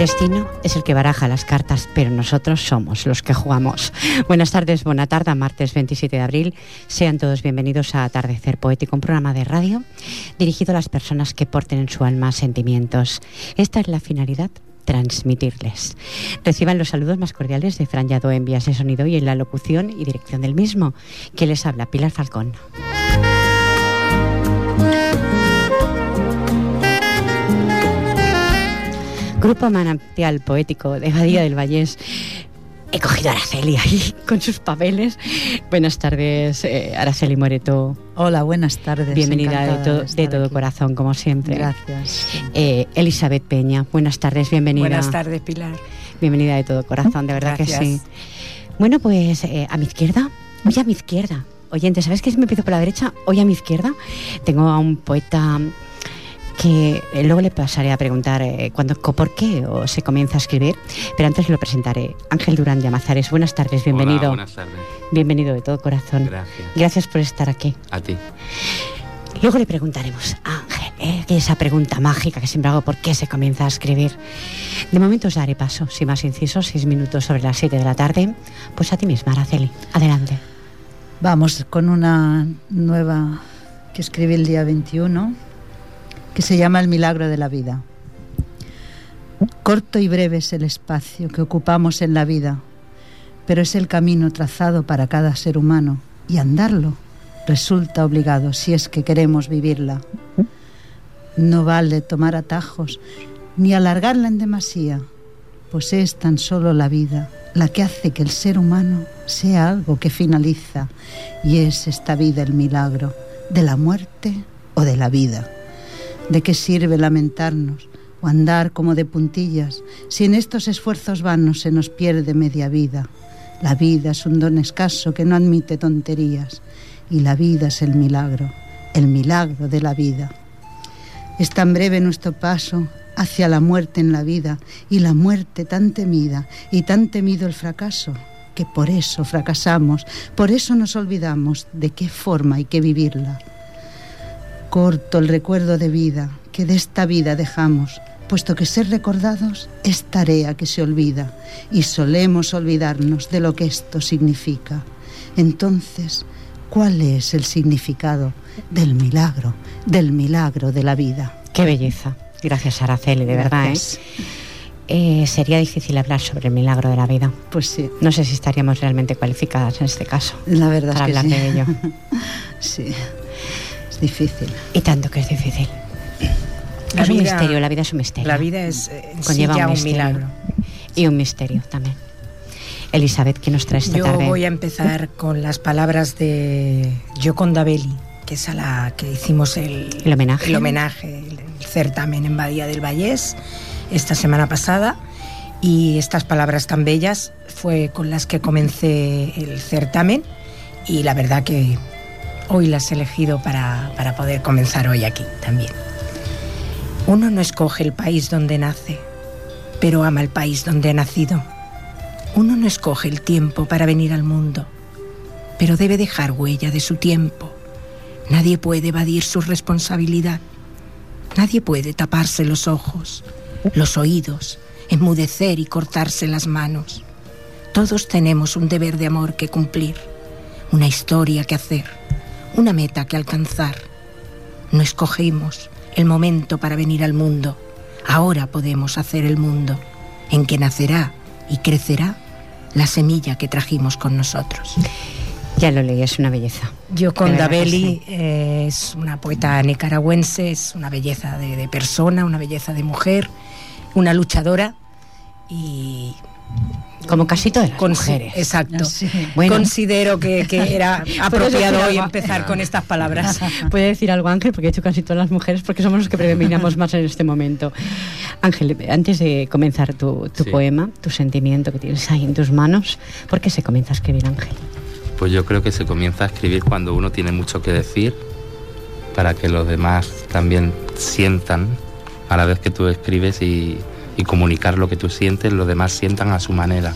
Destino es el que baraja las cartas, pero nosotros somos los que jugamos. Buenas tardes, buena tarde, martes 27 de abril. Sean todos bienvenidos a Atardecer Poético, un programa de radio dirigido a las personas que porten en su alma sentimientos. Esta es la finalidad transmitirles. Reciban los saludos más cordiales de Fran Yado en vías de sonido y en la locución y dirección del mismo, que les habla Pilar Falcón. Grupo Manantial Poético de Badía del Vallés. He cogido a Araceli ahí con sus papeles. Buenas tardes, eh, Araceli Moreto. Hola, buenas tardes. Bienvenida de, to- de todo aquí. corazón, como siempre. Gracias. Eh, Elizabeth Peña, buenas tardes, bienvenida. Buenas tardes, Pilar. Bienvenida de todo corazón, de verdad que Gracias. sí. Bueno, pues eh, a mi izquierda, hoy a mi izquierda. Oyente, ¿sabes qué? Si me empiezo por la derecha, hoy a mi izquierda tengo a un poeta que eh, luego le pasaré a preguntar eh, cuándo, co- por qué o se comienza a escribir, pero antes lo presentaré. Ángel Durán de Amazares, buenas tardes, bienvenido. Hola, buenas tardes. Bienvenido de todo corazón. Gracias. Gracias por estar aquí. A ti. Luego le preguntaremos a Ángel, ¿eh? esa pregunta mágica que siempre hago, ¿por qué se comienza a escribir? De momento os daré paso, sin más incisos, seis minutos sobre las siete de la tarde. Pues a ti misma, Araceli. Adelante. Vamos con una nueva que escribí el día 21, que se llama El milagro de la vida. Corto y breve es el espacio que ocupamos en la vida, pero es el camino trazado para cada ser humano y andarlo resulta obligado si es que queremos vivirla. No vale tomar atajos ni alargarla en demasía, pues es tan solo la vida la que hace que el ser humano sea algo que finaliza y es esta vida el milagro de la muerte o de la vida. ¿De qué sirve lamentarnos o andar como de puntillas si en estos esfuerzos vanos se nos pierde media vida? La vida es un don escaso que no admite tonterías y la vida es el milagro, el milagro de la vida. Es tan breve nuestro paso hacia la muerte en la vida y la muerte tan temida y tan temido el fracaso que por eso fracasamos, por eso nos olvidamos de qué forma hay que vivirla. Corto el recuerdo de vida que de esta vida dejamos, puesto que ser recordados es tarea que se olvida y solemos olvidarnos de lo que esto significa. Entonces, ¿cuál es el significado del milagro, del milagro de la vida? Qué belleza. Gracias, Araceli, de verdad. ¿eh? Eh, sería difícil hablar sobre el milagro de la vida. Pues sí, No sé si estaríamos realmente cualificadas en este caso la verdad para es que hablar sí. de ello. Sí, es difícil. Y tanto que es difícil. La es un vida- misterio, la vida es un misterio. La vida es eh, sí Conlleva ya un un, misterio. milagro. Y un misterio también. Elizabeth, ¿qué nos trae esta Yo tarde? voy a empezar con las palabras de Gioconda Belli, que es a la que hicimos el, ¿El homenaje? el homenaje, el, el certamen en Badía del Vallés esta semana pasada. Y estas palabras tan bellas fue con las que comencé el certamen y la verdad que hoy las he elegido para, para poder comenzar hoy aquí también. Uno no escoge el país donde nace, pero ama el país donde ha nacido. Uno no escoge el tiempo para venir al mundo, pero debe dejar huella de su tiempo. Nadie puede evadir su responsabilidad. Nadie puede taparse los ojos, los oídos, enmudecer y cortarse las manos. Todos tenemos un deber de amor que cumplir, una historia que hacer, una meta que alcanzar. No escogimos el momento para venir al mundo. Ahora podemos hacer el mundo en que nacerá y crecerá la semilla que trajimos con nosotros. Ya lo leí, es una belleza. Yoconda Belli eh, es una poeta nicaragüense, es una belleza de, de persona, una belleza de mujer, una luchadora y como casi todas las mujeres. Exacto. Considero que, era apropiado hoy empezar con estas palabras. Puede decir algo Ángel, porque he hecho casi todas las mujeres, porque somos los que predominamos más en este momento. Ángel, antes de comenzar tu, poema, tu sentimiento que tienes ahí en tus manos, ¿por qué se comienza a escribir Ángel? Pues yo creo que se comienza a escribir cuando uno tiene mucho que decir, para que los demás también sientan a la vez que tú escribes y, y comunicar lo que tú sientes, los demás sientan a su manera.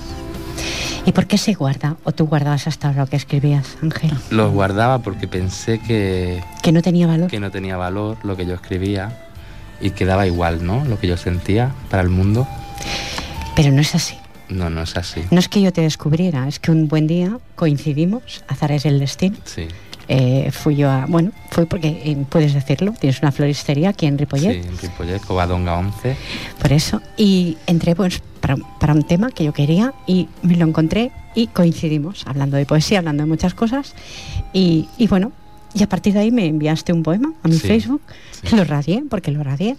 ¿Y por qué se guarda? ¿O tú guardabas hasta lo que escribías, Ángel? Los guardaba porque pensé que... Que no tenía valor. Que no tenía valor lo que yo escribía y que daba igual, ¿no? Lo que yo sentía para el mundo. Pero no es así. No, no es así. No es que yo te descubriera, es que un buen día coincidimos, azares el destino. Sí. Eh, fui yo a, bueno, fue porque eh, puedes decirlo, tienes una floristería aquí en Ripollet. Sí, en Ripollet, Covadonga 11. Por eso, y entré pues para, para, un tema que yo quería y me lo encontré y coincidimos, hablando de poesía, hablando de muchas cosas y, y bueno, y a partir de ahí me enviaste un poema a mi Facebook, lo radié, porque lo radié,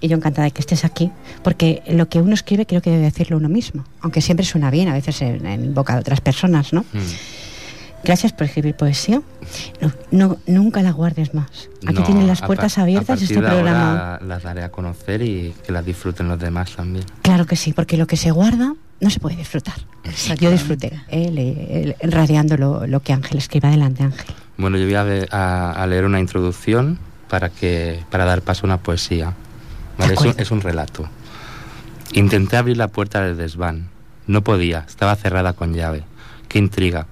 y yo encantada de que estés aquí, porque lo que uno escribe creo que debe decirlo uno mismo, aunque siempre suena bien, a veces en, boca de otras personas, ¿no? Mm. Gracias por escribir poesía. No, nunca la guardes más. Aquí tienen las puertas abiertas este programa. las daré a conocer y que las disfruten los demás también. Claro que sí, porque lo que se guarda no se puede disfrutar. Yo disfruté eh, radiando lo, que Ángel escribe. Adelante, Ángel. Bueno, yo voy a, leer una introducción para, que, para dar paso a una poesía. Es, un, es un relato. Intenté abrir la puerta del desván. No podía, estaba cerrada con llave. Qué intriga.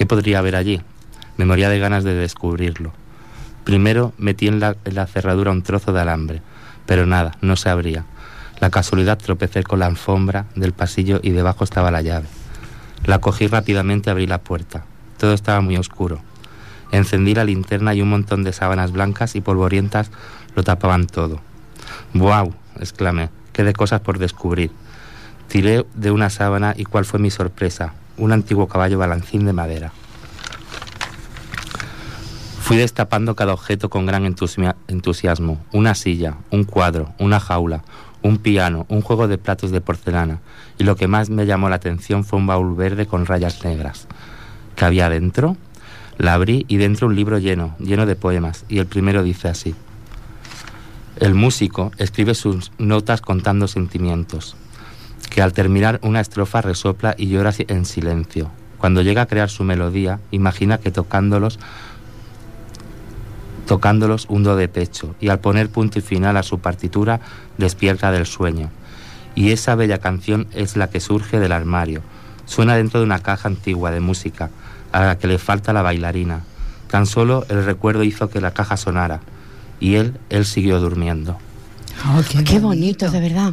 ¿Qué podría haber allí? Me moría de ganas de descubrirlo. Primero metí en la, cerradura un trozo de alambre, pero nada, no se abría. La casualidad tropecé con la alfombra del pasillo y debajo estaba la llave. La cogí rápidamente y abrí la puerta. Todo estaba muy oscuro. Encendí la linterna y un montón de sábanas blancas y polvorientas lo tapaban todo. ¡Wow! exclamé. ¡Qué de cosas por descubrir! Tiré de una sábana y cuál fue mi sorpresa un antiguo caballo balancín de madera. Fui destapando cada objeto con gran entusiasmo. Una silla, un cuadro, una jaula, un piano, un juego de platos de porcelana. Y lo que más me llamó la atención fue un baúl verde con rayas negras. ¿Qué había dentro? La abrí y dentro un libro lleno, lleno de poemas. Y el primero dice así. El músico escribe sus notas contando sentimientos que al terminar una estrofa resopla y llora en silencio. Cuando llega a crear su melodía, imagina que tocándolos tocándolos hundo de pecho y al poner punto y final a su partitura despierta del sueño. Y esa bella canción es la que surge del armario. Suena dentro de una caja antigua de música a la que le falta la bailarina. Tan solo el recuerdo hizo que la caja sonara y él, él siguió durmiendo. Oh, qué, bonito, de verdad.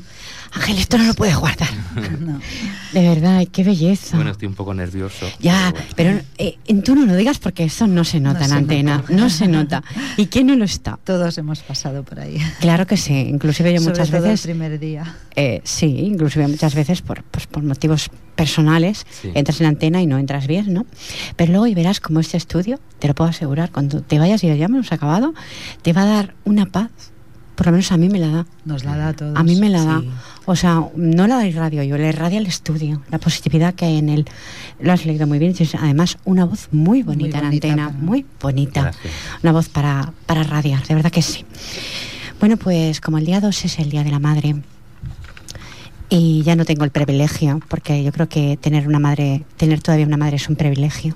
Ángel, esto no lo puedes guardar. De verdad, qué belleza. Bueno, estoy un poco nervioso. Ya, pero, eh, tú no lo digas porque eso no se nota en antena, no se nota. ¿Y quién no lo está? Todos hemos pasado por ahí. Claro que sí, inclusive yo muchas veces... el primer día. Eh, sí, inclusive muchas veces por, pues, por motivos personales entras en la antena y no entras bien, ¿no? Pero luego y verás como este estudio, te lo puedo asegurar, cuando te vayas y ya hemos acabado, te va a dar una paz por lo menos a mí me la da. Nos la da a todos. A mí me la da. O sea, no la da radio yo, le irradia el estudio, la positividad que hay en él. Lo has leído muy bien. Además, una voz muy bonita, en antena, muy bonita. Una voz para, para radiar, de verdad que sí. Bueno, pues como el día 2 es el Día de la Madre, y ya no tengo el privilegio, porque yo creo que tener una madre, tener todavía una madre es un privilegio.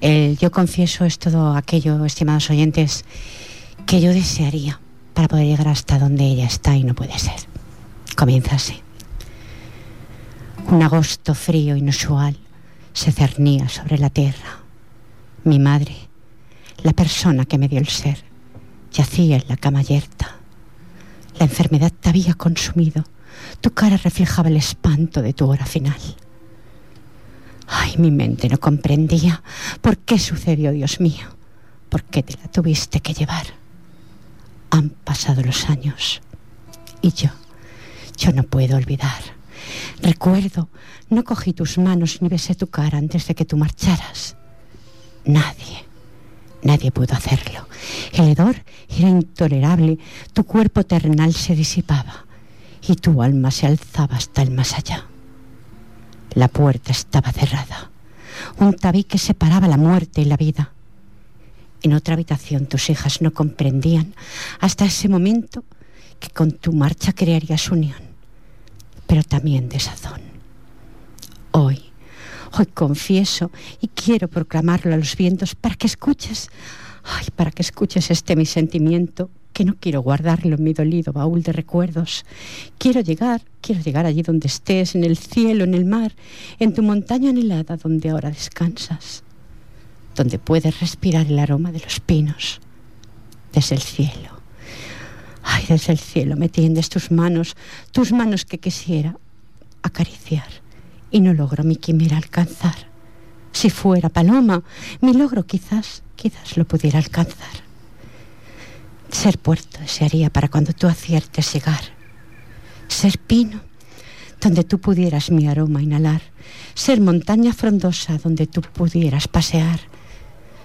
El yo confieso es todo aquello, estimados oyentes, que yo desearía para poder llegar hasta donde ella está y no puede ser. Comienza así. Un agosto frío inusual se cernía sobre la tierra. Mi madre, la persona que me dio el ser, yacía en la cama yerta. La enfermedad te había consumido. Tu cara reflejaba el espanto de tu hora final. Ay, mi mente no comprendía por qué sucedió, Dios mío. ¿Por qué te la tuviste que llevar? Han pasado los años y yo, yo no puedo olvidar Recuerdo, no cogí tus manos ni besé tu cara antes de que tú marcharas. Nadie, nadie pudo hacerlo. El hedor era intolerable, tu cuerpo terrenal se disipaba y tu alma se alzaba hasta el más allá. La puerta estaba cerrada. Un tabique separaba la muerte y la vida. En otra habitación tus hijas no comprendían hasta ese momento que con tu marcha crearías unión, pero también desazón. Hoy, hoy confieso y quiero proclamarlo a los vientos para que escuches, ay, para que escuches este mi sentimiento que no quiero guardarlo en mi dolido baúl de recuerdos. Quiero llegar, quiero llegar allí donde estés, en el cielo, en el mar, en tu montaña anhelada donde ahora descansas, donde puedes respirar el aroma de los pinos, desde el cielo. Ay, desde el cielo me tiendes tus manos, tus manos que quisiera acariciar y no logro mi quimera alcanzar. Si fuera paloma, mi logro quizás, quizás lo pudiera alcanzar. Ser puerto desearía para cuando tú aciertes llegar. Ser pino, donde tú pudieras mi aroma inhalar. Ser montaña frondosa, donde tú pudieras pasear.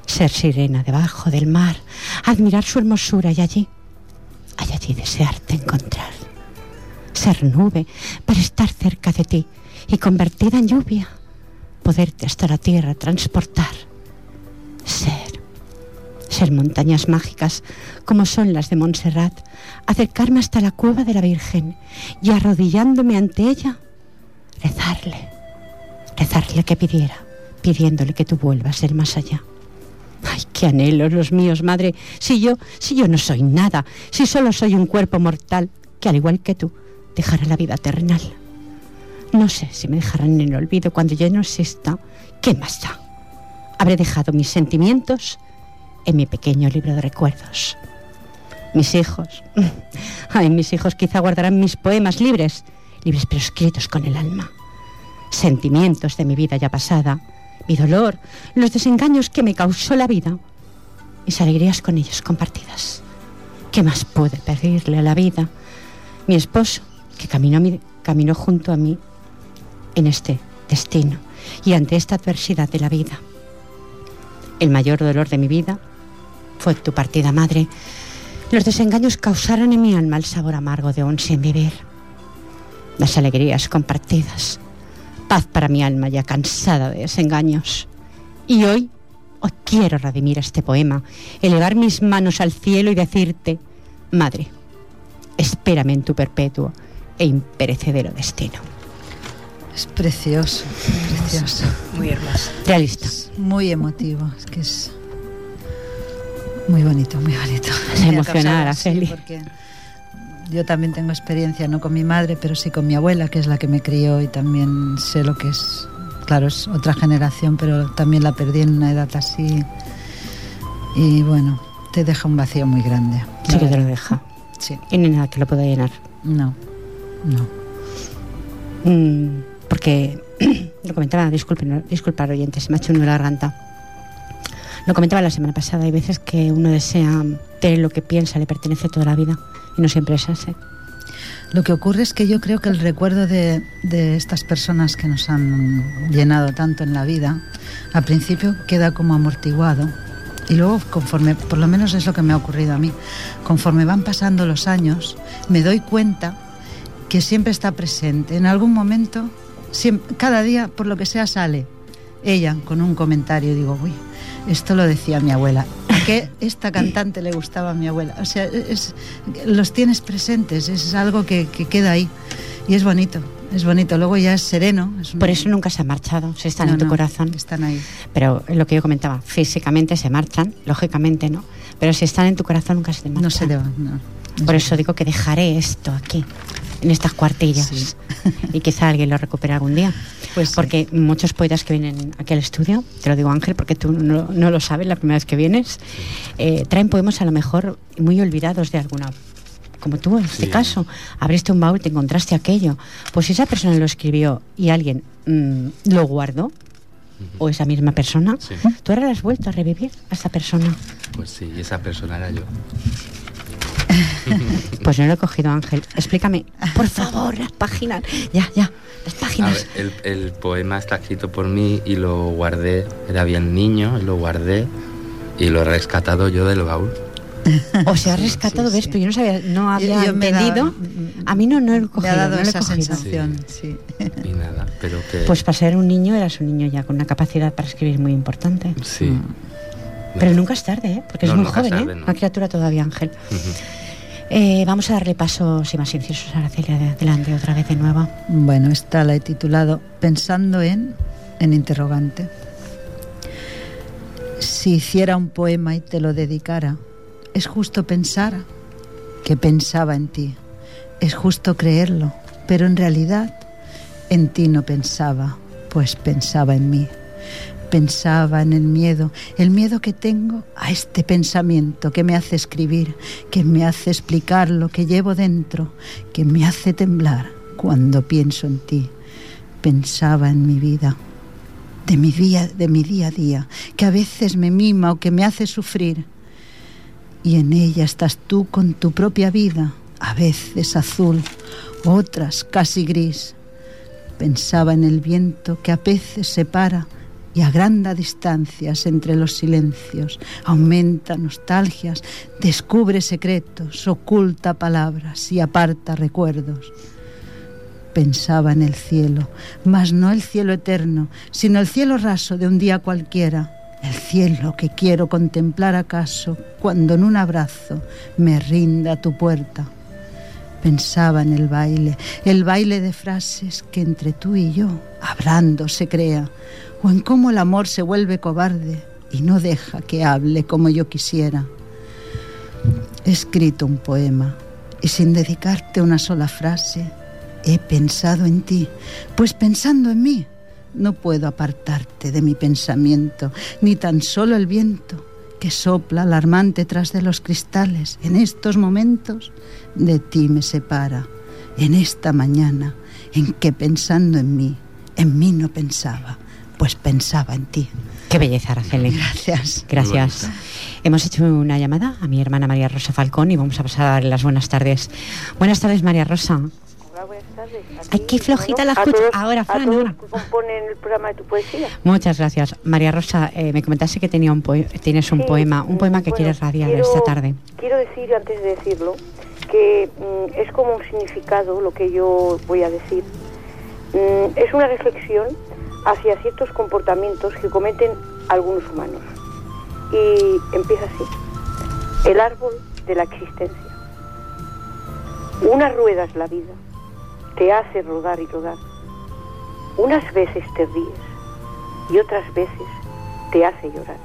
Ser sirena debajo del mar, admirar su hermosura y allí, hay allí desearte encontrar. Ser nube para estar cerca de ti y convertida en lluvia, poderte hasta la tierra transportar. Ser ser montañas mágicas como son las de Montserrat, acercarme hasta la cueva de la Virgen y arrodillándome ante ella, rezarle, rezarle que pidiera, pidiéndole que tú vuelvas del más allá. Ay, qué anhelos los míos, madre, si yo, si yo no soy nada, si solo soy un cuerpo mortal que al igual que tú dejará la vida terrenal. No sé si me dejarán en el olvido cuando yo no exista. ¿Qué más da? Habré dejado mis sentimientos en mi pequeño libro de recuerdos. Mis hijos, ay, mis hijos quizá guardarán mis poemas libres, libres pero escritos con el alma. Sentimientos de mi vida ya pasada, mi dolor, los desengaños que me causó la vida, mis alegrías con ellos compartidas. ¿Qué más pude pedirle a la vida? Mi esposo, que caminó, caminó junto a mí en este destino y ante esta adversidad de la vida. El mayor dolor de mi vida fue tu partida, madre. Los desengaños causaron en mi alma el sabor amargo de un sin vivir. Las alegrías compartidas. Paz para mi alma ya cansada de desengaños. Y hoy, hoy quiero redimir este poema, elevar mis manos al cielo y decirte, Madre, espérame en tu perpetuo e imperecedero destino. Es precioso, precioso. Muy hermoso. Realista. muy emotivo, es que es muy bonito, muy bonito. Se emocionará, Feli. porque yo también tengo experiencia, no con mi madre, pero sí con mi abuela, que es la que me crió y también sé lo que es. Claro, es otra generación, pero también la perdí en una edad así. Y bueno, te deja un vacío muy grande. Sí que te lo deja. Sí. Y hay nada que lo pueda llenar. No, no. Mm, porque lo comentaba, disculpen, disculpar oyentes, se me ha hecho un nudo la garganta. Lo comentaba la semana pasada, hay veces que uno desea tener lo que piensa, le pertenece toda la vida y no siempre es así. Lo que ocurre es que yo creo que el recuerdo de, de, estas personas que nos han llenado tanto en la vida, al principio queda como amortiguado y luego conforme, por lo menos es lo que me ha ocurrido a mí, conforme van pasando los años, me doy cuenta que siempre está presente. En algún momento, siempre, cada día, por lo que sea, sale ella con un comentario y digo, uy, esto lo decía mi abuela. ¿A qué esta cantante le gustaba a mi abuela? O sea, es, los tienes presentes, es algo que, que, queda ahí. Y es bonito, es bonito. Luego ya es sereno. Es un... Por eso nunca se ha marchado, se están no, en tu no, corazón. Están ahí. Pero lo que yo comentaba, físicamente se marchan, lógicamente no. Pero si están en tu corazón nunca se te marchan. No se te van, no. Por eso digo que dejaré esto aquí, en estas cuartillas. Sí. y quizá alguien lo recupere algún día. Pues sí. porque muchos poetas que vienen aquí al estudio, te lo digo Ángel, porque tú no, no lo sabes la primera vez que vienes, eh, traen poemas a lo mejor muy olvidados de alguna como tú en este sí. caso, abriste un baúl, te encontraste aquello. Pues si esa persona lo escribió y alguien mmm, lo guardó, o esa misma persona, sí. tú ahora has vuelto a revivir a esa persona. Pues sí, y esa persona era yo. pues no lo he cogido, Ángel. Explícame, por favor, las páginas. Ya, ya, las páginas. el, poema está escrito por mí y lo guardé. Era bien niño, lo guardé y lo he rescatado yo del baúl. O se ha rescatado, ves, pero yo no sabía, no había entendido. a mí no, no he cogido. Me ha dado esa sensación, sí. Y nada, pero que... Pues para ser un niño eras un niño ya con una capacidad para escribir muy importante. Sí. Mm. Pero nunca es tarde, ¿eh? porque es muy joven, ¿eh? Una criatura todavía, Ángel. Eh, vamos a darle paso, sin más incisos, a Araceli, adelante otra vez de nuevo. Bueno, esta la he titulado Pensando en, en interrogante. Si hiciera un poema y te lo dedicara, es justo pensar que pensaba en ti. Es justo creerlo, pero en realidad en ti no pensaba, pues pensaba en mí pensaba en el miedo, el miedo que tengo a este pensamiento que me hace escribir, que me hace explicar lo que llevo dentro, que me hace temblar cuando pienso en ti. Pensaba en mi vida, de mi día, de mi día a día, que a veces me mima o que me hace sufrir. Y en ella estás tú con tu propia vida, a veces azul, otras casi gris. Pensaba en el viento que a veces separa y agranda distancias entre los silencios, aumenta nostalgias, descubre secretos, oculta palabras y aparta recuerdos. Pensaba en el cielo, mas no el cielo eterno, sino el cielo raso de un día cualquiera, el cielo que quiero contemplar acaso cuando en un abrazo me rinda tu puerta. Pensaba en el baile, el baile de frases que entre tú y yo, hablando, se crea, o en cómo el amor se vuelve cobarde y no deja que hable como yo quisiera. He escrito un poema y sin dedicarte una sola frase, he pensado en ti, pues pensando en mí, no puedo apartarte de mi pensamiento, ni tan solo el viento que sopla alarmante tras de los cristales en estos momentos de ti me separa, en esta mañana en que pensando en mí, en mí no pensaba pues pensaba en ti. Qué belleza, Araceli. Gracias. Gracias. Hemos hecho una llamada a mi hermana María Rosa Falcón y vamos a pasar a darle las buenas tardes. Buenas tardes, María Rosa. Hola, buenas tardes. Ay, qué flojita la escucha. ahora, Fran, a todos componen el programa de tu poesía. Muchas gracias. María Rosa, eh, me comentaste que tenía un tienes un poema, un poema que quieres radiar esta tarde. Quiero decir, antes de decirlo, que mm, es como un significado lo que yo voy a decir. Mm, es una reflexión hacia ciertos comportamientos que cometen algunos humanos. Y empieza así. El árbol de la existencia. Una rueda es la vida. Te hace rodar y rodar. Unas veces te ríes y otras veces te hace llorar.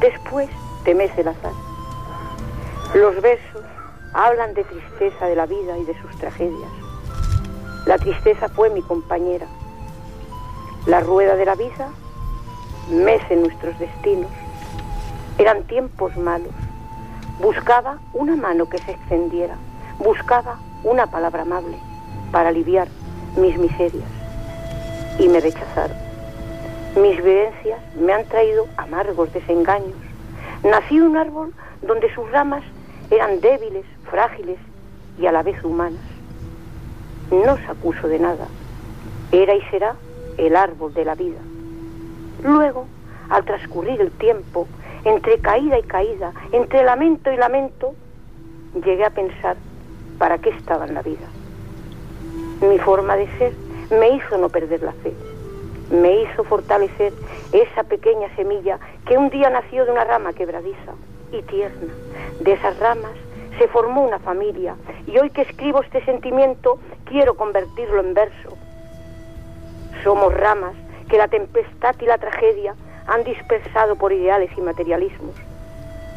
Después te mece el azar. Los versos hablan de tristeza de la vida y de sus tragedias. La tristeza fue mi compañera la rueda de la vida mece nuestros destinos. Eran tiempos malos. Buscaba una mano que se extendiera. Buscaba una palabra amable para aliviar mis miserias. Y me rechazaron. Mis vivencias me han traído amargos desengaños. Nací un árbol donde sus ramas eran débiles, frágiles y a la vez humanas. No os acuso de nada. Era y será el árbol de la vida. Luego, al transcurrir el tiempo, entre caída y caída, entre lamento y lamento, llegué a pensar para qué estaba en la vida. Mi forma de ser me hizo no perder la fe, me hizo fortalecer esa pequeña semilla que un día nació de una rama quebradiza y tierna. De esas ramas se formó una familia y hoy que escribo este sentimiento quiero convertirlo en verso somos ramas que la tempestad y la tragedia han dispersado por ideales y materialismos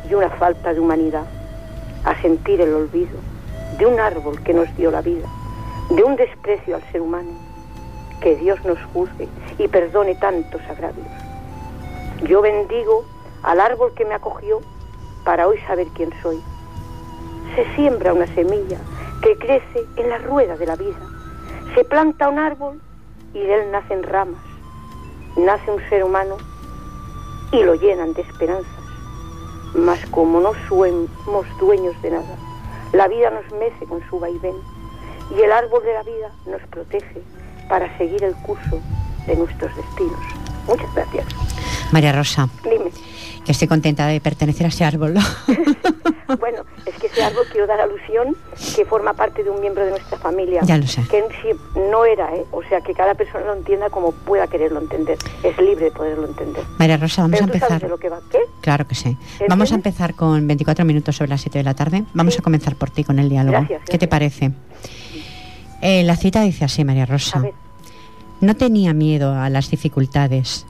y una falta de humanidad a sentir el olvido de un árbol que nos dio la vida, de un desprecio al ser humano. Que Dios nos juzgue y perdone tantos agravios. Yo bendigo al árbol que me acogió para hoy saber quién soy. Se siembra una semilla que crece en la rueda de la vida. Se planta un árbol y de él nacen ramas, nace un ser humano y lo llenan de esperanzas. Mas como no somos dueños de nada, La vida nos mece con su vaivén y el árbol de la vida nos protege para seguir el curso de nuestros destinos. Muchas gracias. María Rosa. Dime. Que estoy contenta de pertenecer a ese árbol. bueno, es que ese árbol quiero dar alusión que forma parte de un miembro de nuestra familia. Ya lo sé. Que no era, ¿eh? O sea, que cada persona lo entienda como pueda quererlo entender. Es libre de poderlo entender. María Rosa, vamos a empezar. Sabes de lo que va? ¿Qué? Claro que sí. Vamos a empezar con 24 minutos sobre las 7 de la tarde. Vamos a comenzar por ti con el diálogo. Gracias, ¿Qué te parece? Eh, la cita dice así, María Rosa. No tenía miedo a las dificultades.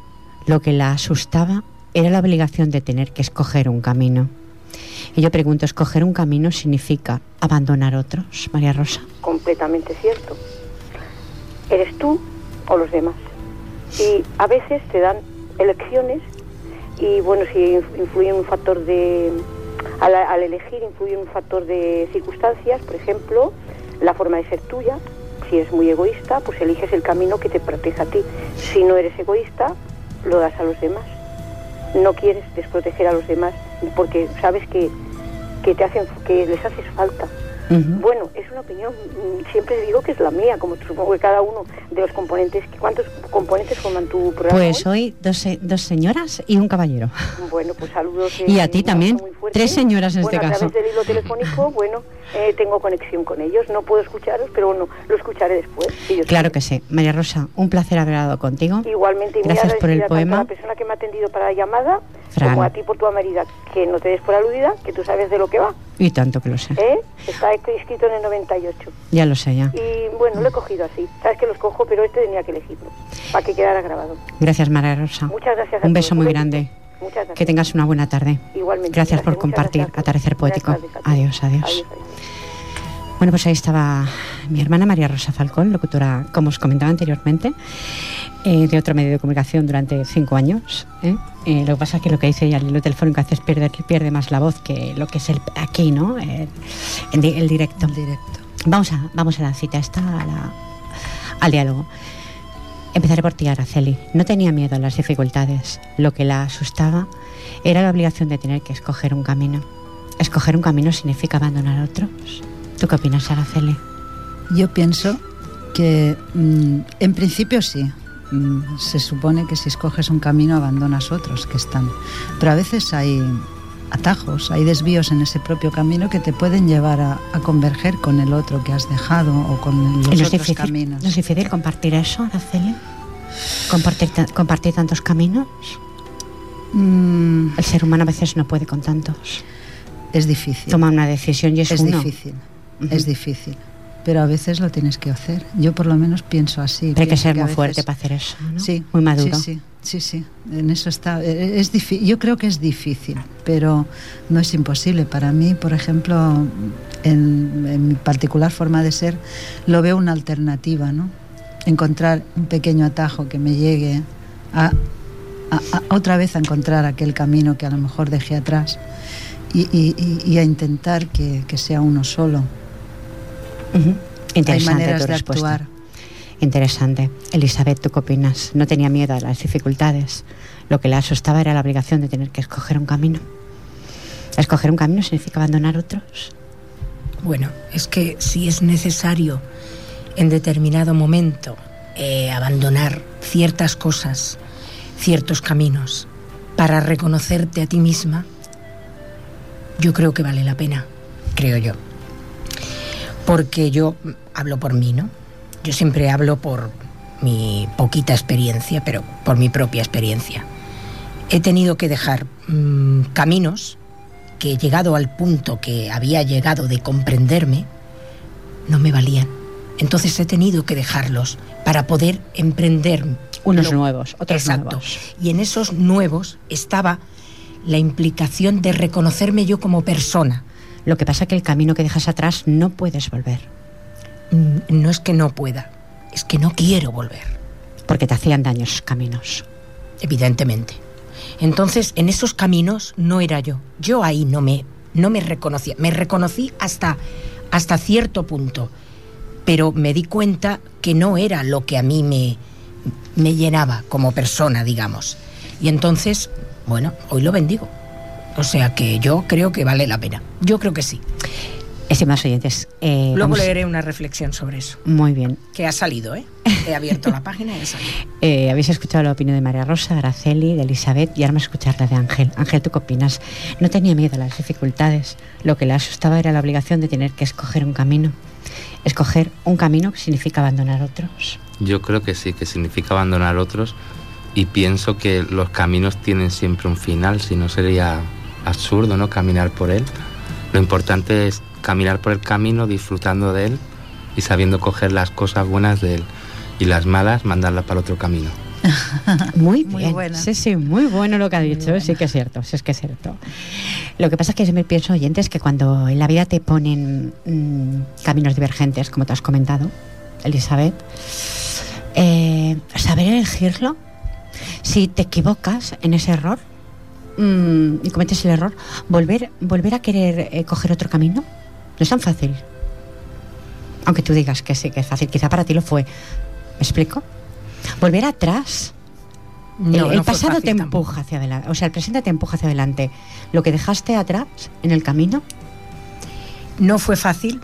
Lo que la asustaba era la obligación de tener que escoger un camino. Y yo pregunto, ¿escoger un camino significa abandonar otros, María Rosa? Completamente cierto. Eres tú o los demás. Y a veces te dan elecciones y bueno, si influye un factor de... Al, elegir influye un factor de circunstancias, por ejemplo, la forma de ser tuya. Si eres muy egoísta, pues eliges el camino que te proteja a ti. Si no eres egoísta, lo das a los demás. No quieres desproteger a los demás porque sabes que, que te hacen, que les haces falta. Bueno, es una opinión, mm, siempre digo que es la mía, como supongo que cada uno de los componentes. ¿Cuántos componentes forman tu programa? Pues hoy, dos, dos, señoras y un caballero. Bueno, pues saludos. Y a ti también, tres señoras en este caso. A través del hilo telefónico, bueno, eh, tengo conexión con ellos. No puedo escucharos, pero bueno, lo escucharé después. claro que sí. María Rosa, un placer haber hablado contigo. Igualmente, gracias por el poema. A la persona que me ha atendido para la llamada, como a ti por tu amabilidad. Que no te des por aludida, que tú sabes de lo que va. Y tanto que lo sé. ¿Eh? Está escrito en el 98. Ya lo sé, ya. Y bueno, lo he cogido así. Sabes que los cojo, pero este tenía que elegirlo, para que quedara grabado. Gracias, María Rosa. Muchas gracias. Un beso muy grande. Muchas gracias. Que tengas una buena tarde. Igualmente. Gracias, por compartir Atardecer Poético. adiós, adiós. Bueno, pues ahí estaba mi hermana María Rosa Falcón, locutora, como os comentaba anteriormente, eh, de otro medio de comunicación durante cinco años. ¿eh? Eh, lo que pasa es que lo que dice ella, el hilo telefónico, hace es perder, pierde más la voz que lo que es el aquí, ¿no? El, el directo. directo. Vamos a, vamos a la cita, esta, al diálogo. Empezaré por ti, Araceli. No tenía miedo a las dificultades. Lo que la asustaba era la obligación de tener que escoger un camino. Escoger un camino significa abandonar otros. ¿Tú qué opinas, Araceli? Yo pienso que mm, en principio sí. Mm, se supone que si escoges un camino abandonas otros que están. Pero a veces hay atajos, hay desvíos en ese propio camino que te pueden llevar a, converger con el otro que has dejado o con los otros caminos. ¿No es difícil compartir eso, Araceli? ¿Compartir, compartir tantos caminos? Mm. El ser humano a veces no puede con tantos. Es difícil. Toma una decisión y es, es difícil es difícil. Pero a veces lo tienes que hacer. Yo por lo menos pienso así. hay que ser muy fuerte para hacer eso, Sí. Muy maduro. Sí, sí, sí, En eso está. E, es Yo creo que es difícil, pero no es imposible. Para mí, por ejemplo, en, mi particular forma de ser, lo veo una alternativa, ¿no? Encontrar un pequeño atajo que me llegue a, otra vez a encontrar aquel camino que a lo mejor dejé atrás y, a intentar que sea uno solo Interesante Hay maneras tu de respuesta. actuar. Interesante. Elizabeth, ¿tú qué opinas? No tenía miedo a las dificultades. Lo que la asustaba era la obligación de tener que escoger un camino. ¿Escoger un camino significa abandonar otros? Bueno, es que si es necesario en determinado momento eh, abandonar ciertas cosas, ciertos caminos, para reconocerte a ti misma, yo creo que vale la pena, creo yo porque yo hablo por mí, ¿no? Yo siempre hablo por mi poquita experiencia, pero por mi propia experiencia. He tenido que dejar mm, caminos que llegado al punto que había llegado de comprenderme, no me valían. Entonces he tenido que dejarlos para poder emprender unos nuevos, otros Exacto. nuevos. Y en esos nuevos estaba la implicación de reconocerme yo como persona, lo que pasa es que el camino que dejas atrás no puedes volver. Mm, no es que no pueda, es que no quiero volver. Porque te hacían daño esos caminos. Evidentemente. Entonces, en esos caminos no era yo. Yo ahí no me, no me reconocía. Me reconocí hasta, hasta cierto punto. Pero me di cuenta que no era lo que a mí me, me llenaba como persona, digamos. Y entonces, bueno, hoy lo bendigo. O sea que yo creo que vale la pena. Yo creo que sí. Estimados oyentes. Eh, Luego leeré una reflexión sobre eso. Muy bien. Que ha salido, ¿eh? He abierto la página y ha salido. Eh, habéis escuchado la opinión de María Rosa, de Araceli, de Elizabeth y ahora vamos a escuchar la de Ángel. Ángel, ¿tú qué opinas? No tenía miedo a las dificultades. Lo que le asustaba era la obligación de tener que escoger un camino. Escoger un camino que significa abandonar otros. Yo creo que sí, que significa abandonar otros y pienso que los caminos tienen siempre un final, si no sería absurdo, ¿no? Caminar por él. Lo importante es caminar por el camino disfrutando de él y sabiendo coger las cosas buenas de él y las malas mandarlas para otro camino. muy bien, sí, sí, muy bueno lo que ha dicho, sí que es cierto, sí es que es cierto. Lo que pasa es que siempre pienso, oyentes, que cuando en la vida te ponen mm, caminos divergentes, como te has comentado, Elizabeth, eh, saber elegirlo, si te equivocas en ese error mm, y cometes el error, volver, volver a querer eh, coger otro camino, no es tan fácil. Aunque tú digas que sí, que es fácil. Quizá para ti lo fue. ¿Me explico? Volver atrás. el, pasado te empuja hacia adelante. O sea, el presente te empuja hacia adelante. Lo que dejaste atrás en el camino. No fue fácil.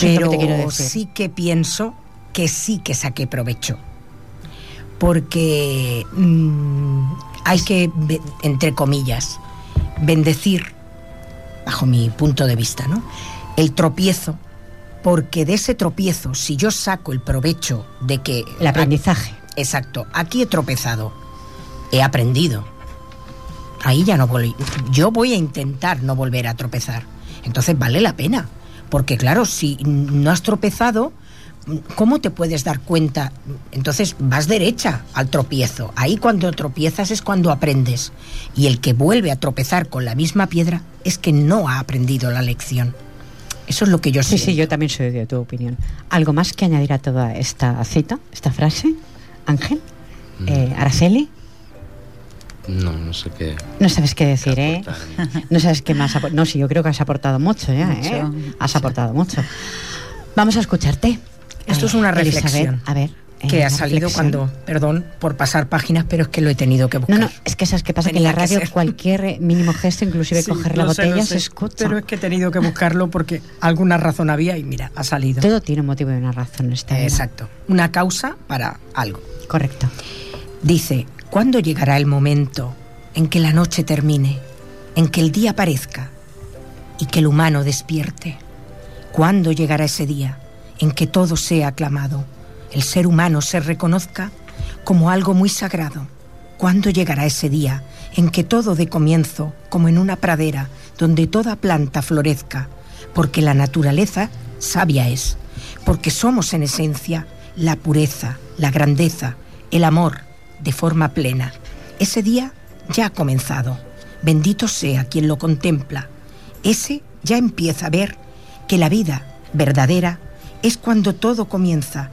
pero sí que pienso que sí que saqué provecho. Porque mm, hay que, entre comillas, bendecir bajo mi punto de vista, ¿no? El tropiezo, porque de ese tropiezo, si yo saco el provecho de que... El aprendizaje. exacto, aquí he tropezado, he aprendido. Ahí ya no voy... Yo voy a intentar no volver a tropezar. Entonces vale la pena, porque claro, si no has tropezado, ¿cómo te puedes dar cuenta? Entonces vas derecha al tropiezo. Ahí cuando tropiezas es cuando aprendes. Y el que vuelve a tropezar con la misma piedra es que no ha aprendido la lección. Eso es lo que yo sé. Sí, sí, yo también soy de tu opinión. ¿Algo más que añadir a toda esta cita, esta frase? Ángel, eh, Araceli. No, no sé qué. No sabes qué decir, ¿eh? No sabes qué más. No, sí, yo creo que has aportado mucho ya, ¿eh? Has aportado mucho. Vamos a escucharte. Esto es una reflexión. a ver. Que ha salido cuando, perdón por pasar páginas, pero es que lo he tenido que buscar. No, no, es que sabes que pasa que en la radio cualquier mínimo gesto, inclusive coger la botella, se escucha. Pero es que he tenido que buscarlo porque alguna razón había y mira, ha salido. Todo tiene un motivo y una razón. Esta Exacto. Una causa para algo. Correcto. Dice, ¿cuándo llegará el momento en que la noche termine, en que el día aparezca y que el humano despierte? ¿Cuándo llegará ese día? En que todo sea aclamado, el ser humano se reconozca como algo muy sagrado. ¿Cuándo llegará ese día en que todo dé comienzo, como en una pradera, donde toda planta florezca? Porque la naturaleza sabia es, porque somos en esencia la pureza, la grandeza, el amor, de forma plena. Ese día ya ha comenzado. Bendito sea quien lo contempla. Ese ya empieza a ver que la vida verdadera es cuando todo comienza.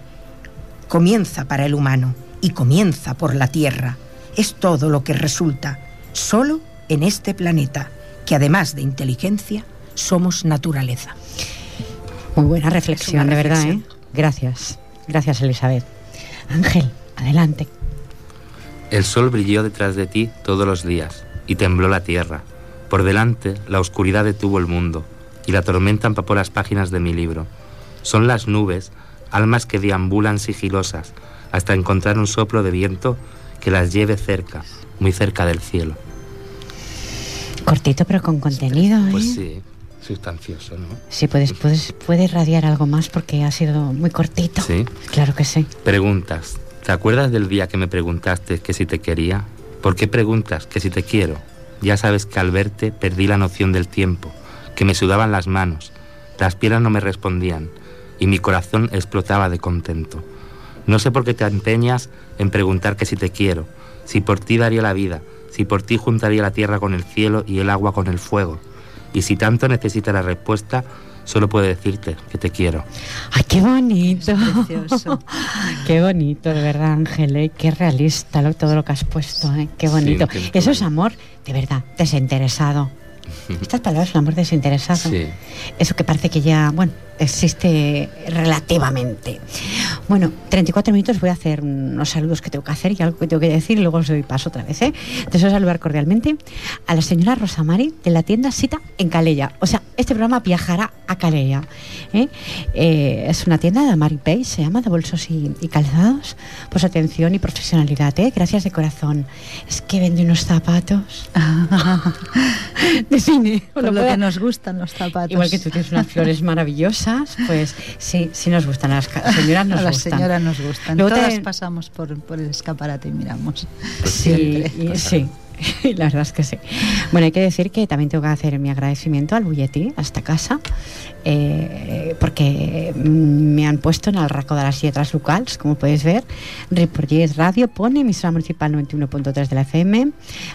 Comienza para el humano y comienza por la Tierra. Es todo lo que resulta solo en este planeta, que además de inteligencia, somos naturaleza. Muy buena reflexión, de verdad, ¿eh? Gracias. Gracias, Elizabeth. Ángel, adelante. El sol brilló detrás de ti todos los días y tembló la tierra. Por delante, la oscuridad detuvo el mundo y la tormenta empapó las páginas de mi libro. Son las nubes, almas que deambulan sigilosas, hasta encontrar un soplo de viento que las lleve cerca, muy cerca del cielo. Cortito pero con contenido, ¿eh? Pues sí, sustancioso, ¿no? Sí, puedes, puedes, puedes radiar algo más porque ha sido muy cortito. Sí. Claro que sí. Preguntas. ¿Te acuerdas del día que me preguntaste que si te quería? ¿Por qué preguntas que si te quiero? Ya sabes que al verte perdí la noción del tiempo, que me sudaban las manos, las piernas no me respondían, y mi corazón explotaba de contento. No sé por qué te empeñas en preguntar que si te quiero, si por ti daría la vida, si por ti juntaría la tierra con el cielo y el agua con el fuego. Y si tanto necesitas la respuesta, solo puedo decirte que te quiero. ¡Ay, qué bonito! qué bonito, de verdad, Ángel, ¿eh? qué realista todo lo que has puesto, ¿eh? qué bonito. Eso es amor, de verdad, desinteresado Estas palabras, el amor desinteresado. Sí. Eso que parece que ya, bueno, existe relativamente. Bueno, 34 minutos voy a hacer unos saludos que tengo que hacer y algo que tengo que decir y luego os doy paso otra vez. ¿eh? Deseo saludar cordialmente a la señora Rosamari de la tienda Sita en Calella. O sea, este programa viajará a Calella. ¿eh? Eh, es una tienda de Mary Pay, se llama, de bolsos y, calzados. Pues atención y profesionalidad, ¿eh? gracias de corazón. Es que vende unos zapatos de cine. Con lo, que nos gustan los zapatos. Igual que tú tienes unas flores maravillosas pues sí, sí nos gustan. Las señoras nos a las gustan. señoras nos gustan. Todas pasamos por, el escaparate y miramos. Sí, sí. La verdad es que sí. Bueno, hay que decir que también tengo que hacer mi agradecimiento al Bulletí, a esta casa, eh, porque me han puesto en el raco de las letras locales, como podéis ver. Ripollet Radio pone emisora municipal 91.3 de la FM,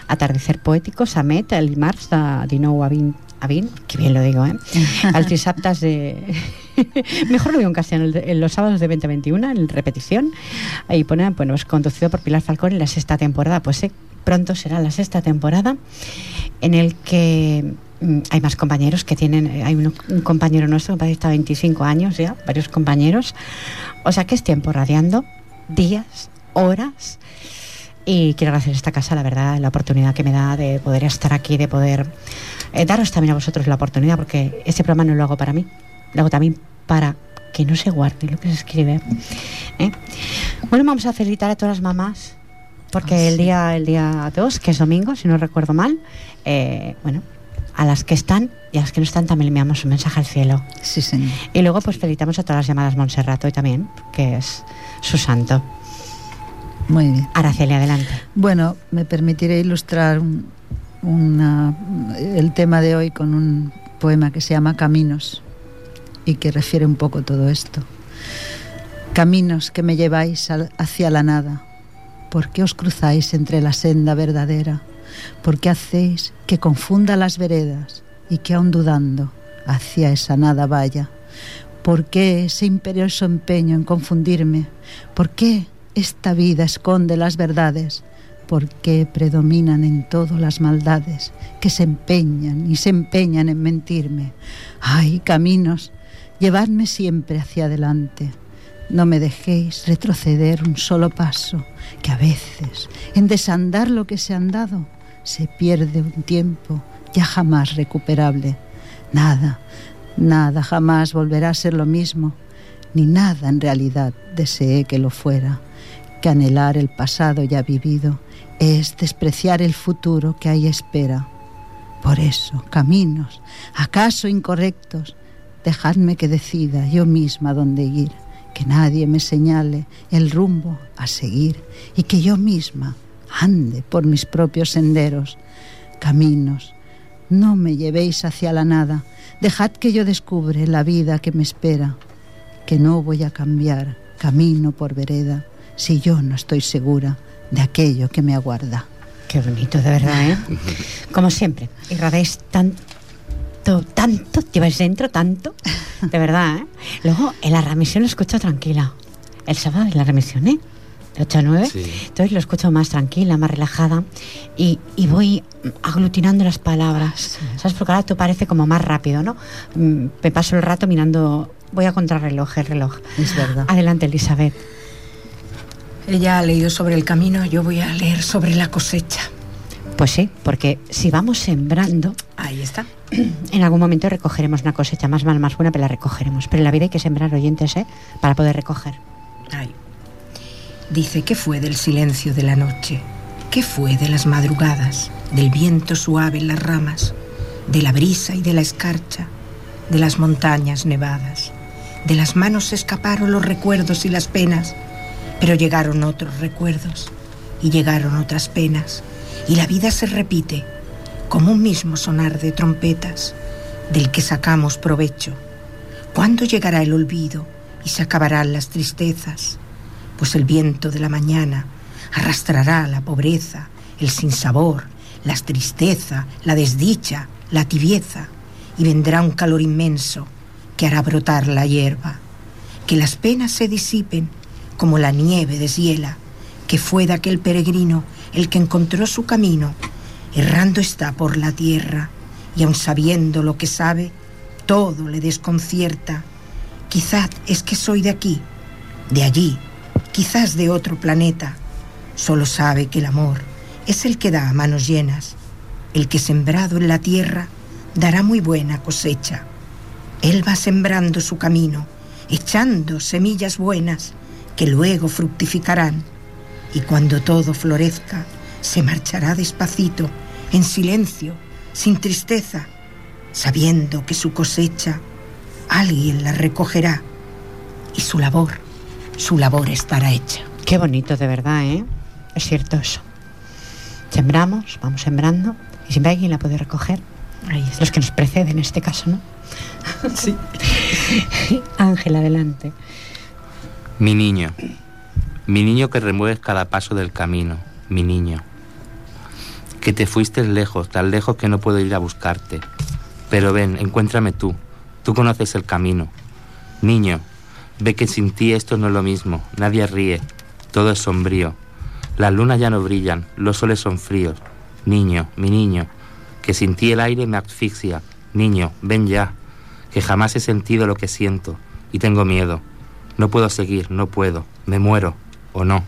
Atardecer Poético, Samet, el març de 19 a 20 a 20, que bien lo digo, ¿eh? Al trisaptas de... Mejor lo digo en castellano, en los sábados de 2021, en repetición. Ahí pone, bueno, es conducido por Pilar Falcón en la sexta temporada. Pues sí, pronto será la sexta temporada en el que mm, hay más compañeros que tienen, eh, hay un, compañero nuestro que está 25 años ya, varios compañeros. O sea que es tiempo radiando, días, horas. Y quiero agradecer esta casa, la verdad, la oportunidad que me da de poder estar aquí, de poder eh, daros también a vosotros la oportunidad, porque este programa no lo hago para mí, lo hago también para que no se guarde lo que se escribe. ¿eh? Bueno, vamos a felicitar a todas las mamás, porque ah, el día el día 2, que es domingo, si no recuerdo mal, eh, bueno, a las que están y a las que no están también le enviamos un mensaje al cielo. Sí, señor. Y luego pues felicitamos a todas las llamadas Monserrato y también, que es su santo. Muy bien. Araceli, adelante. Bueno, me permitiré ilustrar un, el tema de hoy con un poema que se llama Caminos y que refiere un poco todo esto. Caminos que me lleváis hacia la nada, ¿por qué os cruzáis entre la senda verdadera? ¿Por qué hacéis que confunda las veredas y que aun dudando hacia esa nada vaya? ¿Por qué ese imperioso empeño en confundirme? ¿Por qué esta vida esconde las verdades? porque predominan en todo las maldades que se empeñan y se empeñan en mentirme. Ay, caminos, llevadme siempre hacia adelante. No me dejéis retroceder un solo paso, que a veces, en desandar lo que se han dado, se pierde un tiempo ya jamás recuperable. Nada, nada jamás volverá a ser lo mismo, ni nada en realidad deseé que lo fuera, que anhelar el pasado ya vivido es despreciar el futuro que ahí espera. Por eso, caminos, acaso incorrectos, dejadme que decida yo misma dónde ir, que nadie me señale el rumbo a seguir y que yo misma ande por mis propios senderos. Caminos, no me llevéis hacia la nada, dejad que yo descubre la vida que me espera, que no voy a cambiar camino por vereda si yo no estoy segura de aquello que me aguarda. Qué bonito, de verdad, ¿eh? Como siempre, irradiáis tanto, tanto, lleváis dentro tanto, de verdad, ¿eh? Luego, en la remisión lo escucho tranquila. El sábado en la remisión, ¿eh? De 8 a 9. Entonces lo escucho más tranquila, más relajada y, y voy aglutinando las palabras. ¿Sabes? Porque ahora tú parece como más rápido, ¿no? Mm, me paso el rato mirando, voy a contrarreloj, el reloj. Es verdad. Adelante, Elizabeth. Ella ha leído sobre el camino, yo voy a leer sobre la cosecha. Pues sí, porque si vamos sembrando... Ahí está. En algún momento recogeremos una cosecha más mala, más buena, pero la recogeremos. Pero en la vida hay que sembrar oyentes, ¿eh? Para poder recoger. Ay. Dice, ¿qué fue del silencio de la noche? ¿Qué fue de las madrugadas? Del viento suave en las ramas, de la brisa y de la escarcha, de las montañas nevadas. De las manos se escaparon los recuerdos y las penas pero llegaron otros recuerdos y llegaron otras penas y la vida se repite como un mismo sonar de trompetas del que sacamos provecho. ¿Cuándo llegará el olvido y se acabarán las tristezas? Pues el viento de la mañana arrastrará la pobreza, el sinsabor, la tristeza, la desdicha, la tibieza, y vendrá un calor inmenso que hará brotar la hierba, que las penas se disipen como la nieve deshiela, que fue de aquel peregrino el que encontró su camino, errando está por la tierra, y aun sabiendo lo que sabe, todo le desconcierta. Quizás es que soy de aquí, de allí, quizás de otro planeta. Solo sabe que el amor es el que da a manos llenas, el que sembrado en la tierra dará muy buena cosecha. Él va sembrando su camino, echando semillas buenas que luego fructificarán, y cuando todo florezca, se marchará despacito, en silencio, sin tristeza, sabiendo que su cosecha alguien la recogerá y su labor, su labor estará hecha. Qué bonito, de verdad, ¿eh? Es cierto eso. Sembramos, vamos sembrando, y siempre alguien la puede recoger. Ahí Los que nos preceden en este caso, ¿no? Sí. Ángel, adelante. Mi niño, mi niño que remueves cada paso del camino, mi niño. Que te fuiste lejos, tan lejos que no puedo ir a buscarte. Pero ven, encuéntrame tú, tú conoces el camino. Niño, ve que sin ti esto no es lo mismo, nadie ríe, todo es sombrío. Las lunas ya no brillan, los soles son fríos. Niño, mi niño, que sin ti el aire me asfixia. Niño, ven ya, que jamás he sentido lo que siento y tengo miedo. No puedo seguir, no puedo, me muero o no,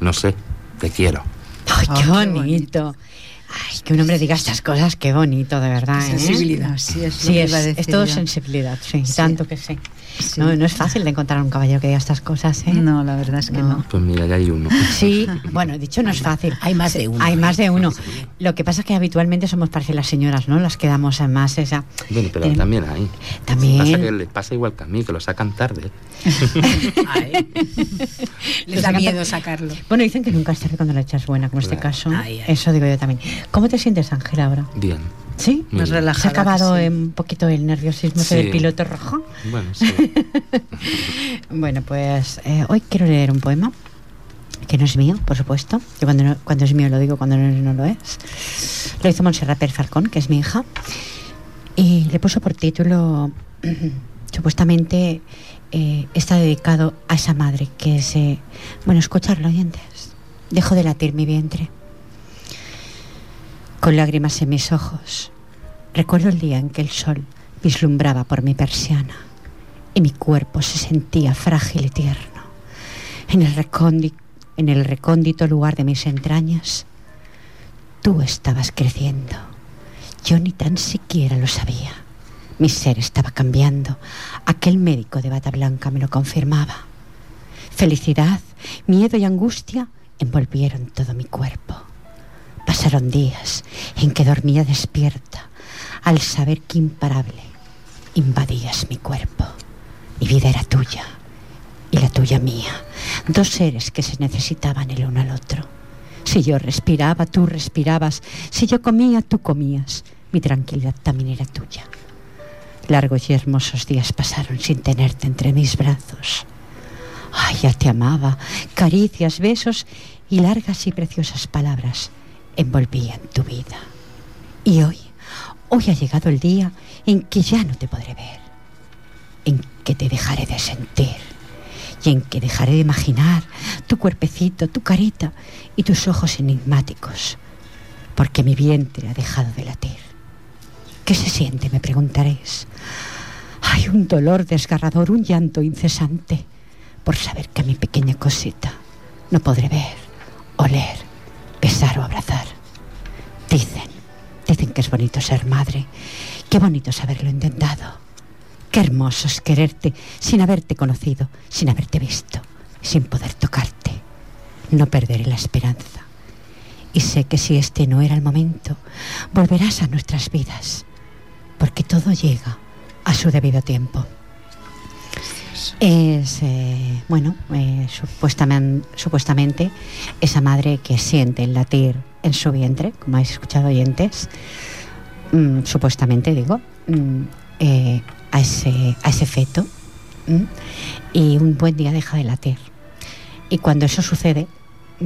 no sé, te quiero. Ay, qué, bonito. Ay, que un hombre diga estas cosas, qué bonito, de verdad. ¿eh? Sensibilidad. Sí, es, sí, es, es todo sensibilidad, sí, tanto que sí. No, no es fácil de encontrar un caballero que diga estas cosas, ¿eh? No, la verdad es que no. Pues mira, ya hay uno. Sí, bueno, dicho no es fácil. Hay más de uno. Hay más de uno. Lo que pasa es que habitualmente somos parece las señoras, ¿no? Las que damos más esa. Bueno, pero Eh, también hay. También. Pasa que les pasa igual que a mí, que lo sacan tarde. Ay. Les da miedo sacarlo. Bueno, dicen que nunca es tarde cuando la echas buena, como este Claro. caso. Ay, ay. Eso digo yo también. ¿Cómo te sientes, Ángel, ahora? Bien. ¿Sí? Más relajada. ¿Se ha acabado sí. un poquito el nerviosismo Sí. del piloto rojo? Bueno, sí. Bueno, pues eh, hoy quiero leer un poema que no es mío, por supuesto. Yo cuando, no- cuando es mío lo digo, cuando no, no lo es. Lo hizo Montserrat Falcón, que es mi hija, y le puso por título, supuestamente eh, está dedicado a esa madre que se... Bueno, escucharlo, oyentes. Dejo de latir mi vientre. Con lágrimas en mis ojos, recuerdo el día en que el sol vislumbraba por mi persiana y mi cuerpo se sentía frágil y tierno. En el, recóndito lugar de mis entrañas, tú estabas creciendo. Yo ni tan siquiera lo sabía. Mi ser estaba cambiando. Aquel médico de bata blanca me lo confirmaba. Felicidad, miedo y angustia envolvieron todo mi cuerpo. Pasaron días en que dormía despierta al saber que imparable invadías mi cuerpo. Mi vida era tuya y la tuya mía. Dos seres que se necesitaban el uno al otro. Si yo respiraba, tú respirabas. Si yo comía, tú comías. Mi tranquilidad también era tuya. Largos y hermosos días pasaron sin tenerte entre mis brazos. Ay, ya te amaba. Caricias, besos y largas y preciosas palabras envolvían tu vida. Y hoy, hoy ha llegado el día en que ya no te podré ver, en que te dejaré de sentir y en que dejaré de imaginar tu cuerpecito, tu carita y tus ojos enigmáticos, porque mi vientre ha dejado de latir. ¿Qué se siente? Me preguntaréis. Hay un dolor desgarrador, un llanto incesante por saber que mi pequeña cosita no podré ver, oler, besar o abrazar. Dicen, dicen que es bonito ser madre, qué bonito es haberlo intentado. Qué hermoso es quererte sin haberte conocido, sin haberte visto, sin poder tocarte. No perderé la esperanza. Y sé que si este no era el momento, volverás a nuestras vidas, porque todo llega a su debido tiempo. Es, eh, bueno, eh, supuestamente, supuestamente esa madre que siente el latir en su vientre, como habéis escuchado oyentes, mm, supuestamente digo, mm, eh, a, ese, a ese feto mm, y un buen día deja de latir. Y cuando eso sucede,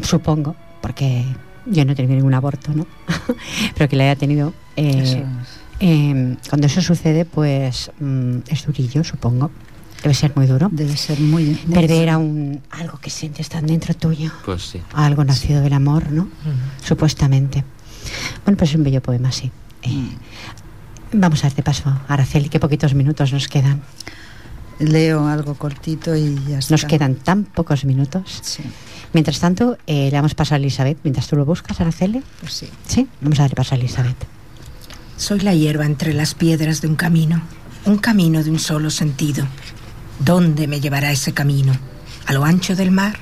supongo, porque yo no he tenido ningún aborto, ¿no? Pero que le haya tenido... eh, Eso es. eh, cuando eso sucede, pues mm, es durillo, supongo. Debe ser muy duro. Debe ser muy... muy- Perder a un, algo que sientes tan dentro tuyo, Pues sí. algo nacido del amor, ¿no? Supuestamente. Bueno, pues es un bello poema, sí. Eh, Vamos a darte paso, Araceli, que poquitos minutos nos quedan. Leo algo cortito y ya está. Nos quedan tan pocos minutos. Sí, Mientras tanto, eh, le damos paso a Elizabeth. Mientras tú lo buscas, Araceli. pues sí. Sí, vamos a darle paso a Elizabeth. Soy la hierba entre las piedras de un camino, un camino de un solo sentido. ¿Dónde me llevará ese camino? ¿A lo ancho del mar?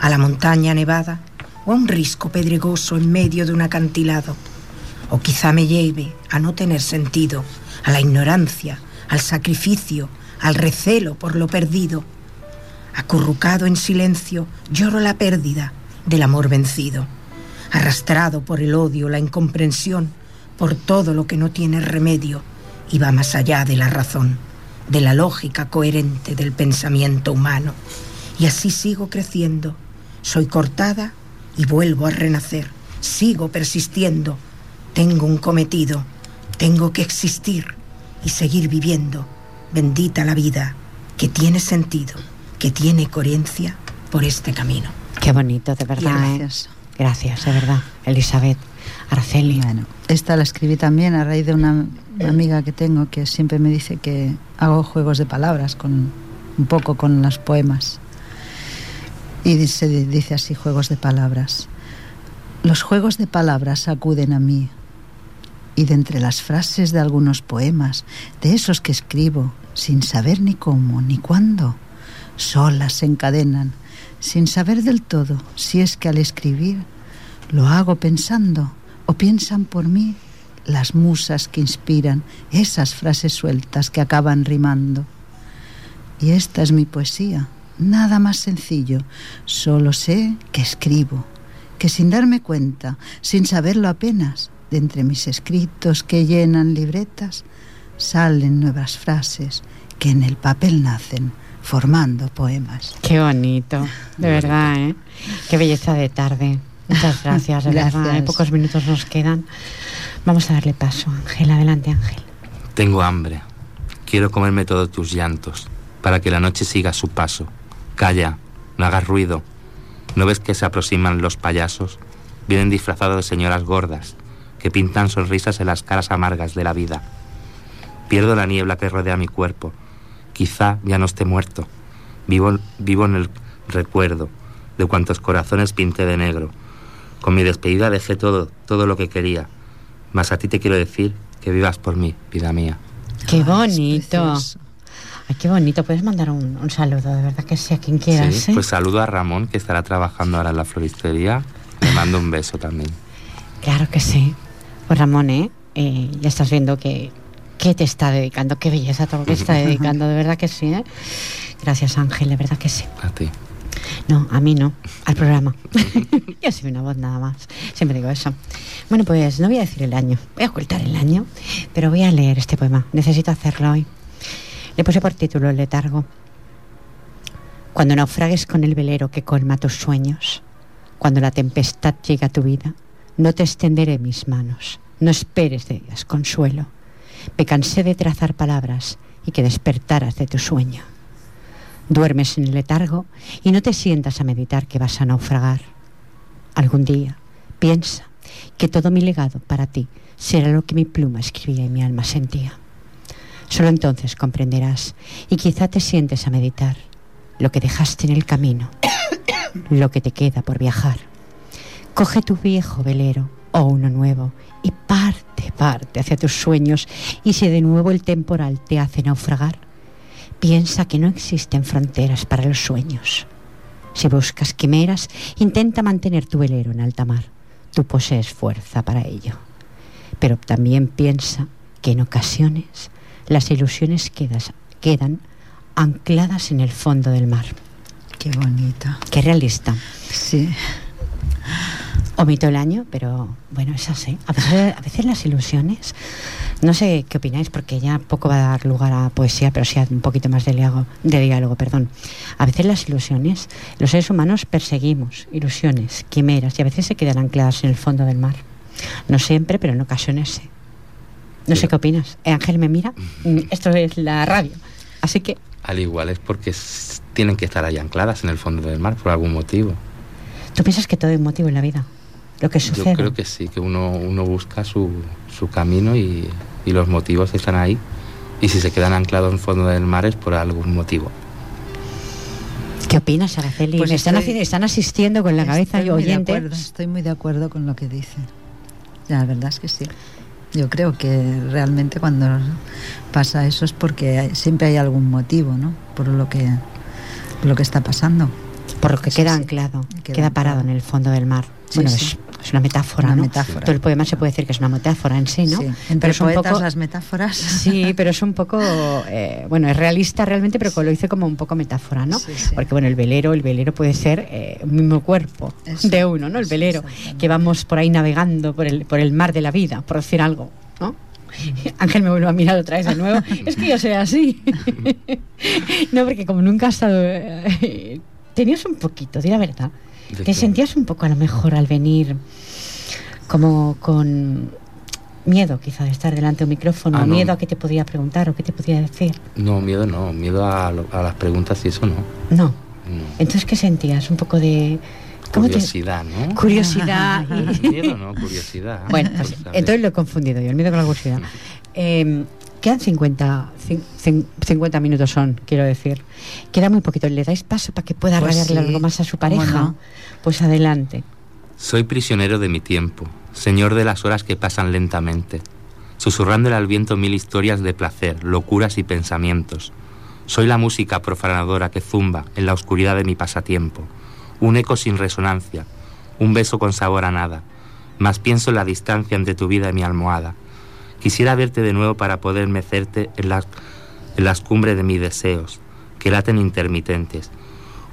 ¿A la montaña nevada? ¿O a un risco pedregoso en medio de un acantilado? O quizá me lleve a no tener sentido, a la ignorancia, al sacrificio, al recelo por lo perdido. Acurrucado en silencio, lloro la pérdida del amor vencido. Arrastrado por el odio, la incomprensión, por todo lo que no tiene remedio y va más allá de la razón, de la lógica coherente del pensamiento humano. Y así sigo creciendo. Soy cortada y vuelvo a renacer. Sigo persistiendo. Tengo un cometido. Tengo que existir y seguir viviendo. Bendita la vida, que tiene sentido, que tiene coherencia por este camino. Qué bonito, de verdad. ¿eh? Gracias. Gracias, de verdad. Elizabeth, Araceli. Bueno, esta la escribí también a raíz de una, amiga que tengo que siempre me dice que hago juegos de palabras con un poco con los poemas. Y dice, dice así, juegos de palabras. Los juegos de palabras acuden a mí. Y de entre las frases de algunos poemas, de esos que escribo, sin saber ni cómo ni cuándo, solas se encadenan, sin saber del todo si es que al escribir lo hago pensando o piensan por mí las musas que inspiran esas frases sueltas que acaban rimando. Y esta es mi poesía, nada más sencillo, solo sé que escribo, que sin darme cuenta, sin saberlo apenas, de entre mis escritos que llenan libretas, salen nuevas frases que en el papel nacen, formando poemas. Qué bonito, de verdad, ¿eh? Qué belleza de tarde. Muchas gracias, de verdad. Gracias. ¿eh? Pocos minutos nos quedan. Vamos a darle paso, Ángel. Adelante, Ángel. Tengo hambre. Quiero comerme todos tus llantos, para que la noche siga su paso. Calla, no hagas ruido. ¿No ves que se aproximan los payasos? Vienen disfrazados de señoras gordas, que pintan sonrisas en las caras amargas de la vida. Pierdo la niebla que rodea mi cuerpo. Quizá ya no esté muerto. Vivo, vivo en el recuerdo de cuantos corazones pinté de negro. Con mi despedida dejé todo, todo lo que quería. Mas a ti te quiero decir que vivas por mí, vida mía. Qué bonito. Ay, qué bonito. Puedes mandar un, un saludo, de verdad que sí, a quien quieras. Sí, ¿eh? pues saludo a Ramón, que estará trabajando ahora en la floristería. Le mando un beso también. Claro que sí. Pues Ramón, ¿eh? Eh, ya estás viendo que, que te está dedicando. Qué belleza todo lo que está dedicando, de verdad que sí, ¿eh? Gracias, Ángel, de verdad que sí. A ti. No, a mí no, al programa. Yo soy una voz nada más, siempre digo eso. Bueno, pues no voy a decir el año, voy a ocultar el año, pero voy a leer este poema. Necesito hacerlo hoy. Le puse por título letargo. Cuando naufragues con el velero que colma tus sueños, cuando la tempestad llegue a tu vida, no te extenderé mis manos, no esperes de ellas consuelo. Me cansé de trazar palabras y que despertaras de tu sueño. Duermes en el letargo y no te sientas a meditar que vas a naufragar. Algún día piensa que todo mi legado para ti será lo que mi pluma escribía y mi alma sentía. Solo entonces comprenderás y quizá te sientes a meditar lo que dejaste en el camino, lo que te queda por viajar. Coge tu viejo velero o uno nuevo y parte, parte hacia tus sueños y si de nuevo el temporal te hace naufragar, piensa que no existen fronteras para los sueños. Si buscas quimeras, intenta mantener tu velero en alta mar. Tú posees fuerza para ello. Pero también piensa que en ocasiones las ilusiones quedas- quedan ancladas en el fondo del mar. Qué bonita. Qué realista. Sí. Omito el año, pero bueno, es así. A veces, a veces las ilusiones, no sé qué opináis, porque ya poco va a dar lugar a poesía, pero sí a un poquito más de diálogo, de diálogo, perdón. A veces las ilusiones, los seres humanos perseguimos ilusiones, quimeras, y a veces se quedan ancladas en el fondo del mar. No siempre, pero en ocasiones sí. No sé qué opinas. Eh, Ángel me mira, Mm, esto es la radio. Así que Al igual es porque tienen que estar ahí ancladas en el fondo del mar por algún motivo. tú piensas que todo hay un motivo en la vida. Lo que sucede. Yo creo que sí, que uno, uno busca su, su camino y, y los motivos están ahí. Y si se quedan anclados en el fondo del mar es por algún motivo. ¿Qué opinas, Araceli? Pues están, estoy- están asistiendo con la cabeza y oyentes. acuerdo, estoy muy de acuerdo con lo que dice. La verdad es que sí. Yo creo que realmente cuando pasa eso es porque hay- siempre hay algún motivo, ¿no? Por lo que, por lo que está pasando. Por lo que Sí, queda sí. anclado, Queda queda, parado en el fondo del mar. Sí, bueno. Es, es una metáfora, Una ¿no? metáfora. Todo el poema se puede decir que es una metáfora en sí, ¿no? Sí. Pero un poetas poco- las metáforas. Sí, pero es un poco, eh, bueno, es realista realmente, pero lo hice como un poco metáfora, ¿no? Sí, sí. Porque bueno, el velero, el velero puede ser eh, un mismo cuerpo Eso, de uno, ¿no? El velero, que vamos por ahí navegando por el, por el mar de la vida, por decir algo, ¿no? Ángel me vuelve a mirar otra vez de nuevo. es que yo soy así. no, porque como nunca has estado... eh, tenías un poquito, di la verdad. ¿De Te sentías un poco a lo mejor al venir como con miedo quizá de estar delante de un micrófono, Ah, no. miedo a qué te podía preguntar o qué te podía decir. No, miedo no, miedo a, lo- a las preguntas y eso no. No. no. Entonces, ¿qué sentías? Un poco de... ¿cómo te- Curiosidad, ¿no? Curiosidad. y- Miedo no, curiosidad. Bueno, pues, entonces lo he confundido yo, el miedo con la curiosidad. Eh, quedan 50, cin- cin- 50 minutos son, quiero decir. Queda muy poquito. ¿Le dais paso para que pueda Pues sí, algo más a su ¿cómo pareja? no? Pues adelante. Soy prisionero de mi tiempo, señor de las horas que pasan lentamente, susurrándole al viento mil historias de placer, locuras y pensamientos. Soy la música profanadora que zumba en la oscuridad de mi pasatiempo, un eco sin resonancia, un beso con sabor a nada, mas pienso en la distancia entre tu vida y mi almohada. Quisiera verte de nuevo para poder mecerte en las, en las cumbres de mis deseos, que laten intermitentes,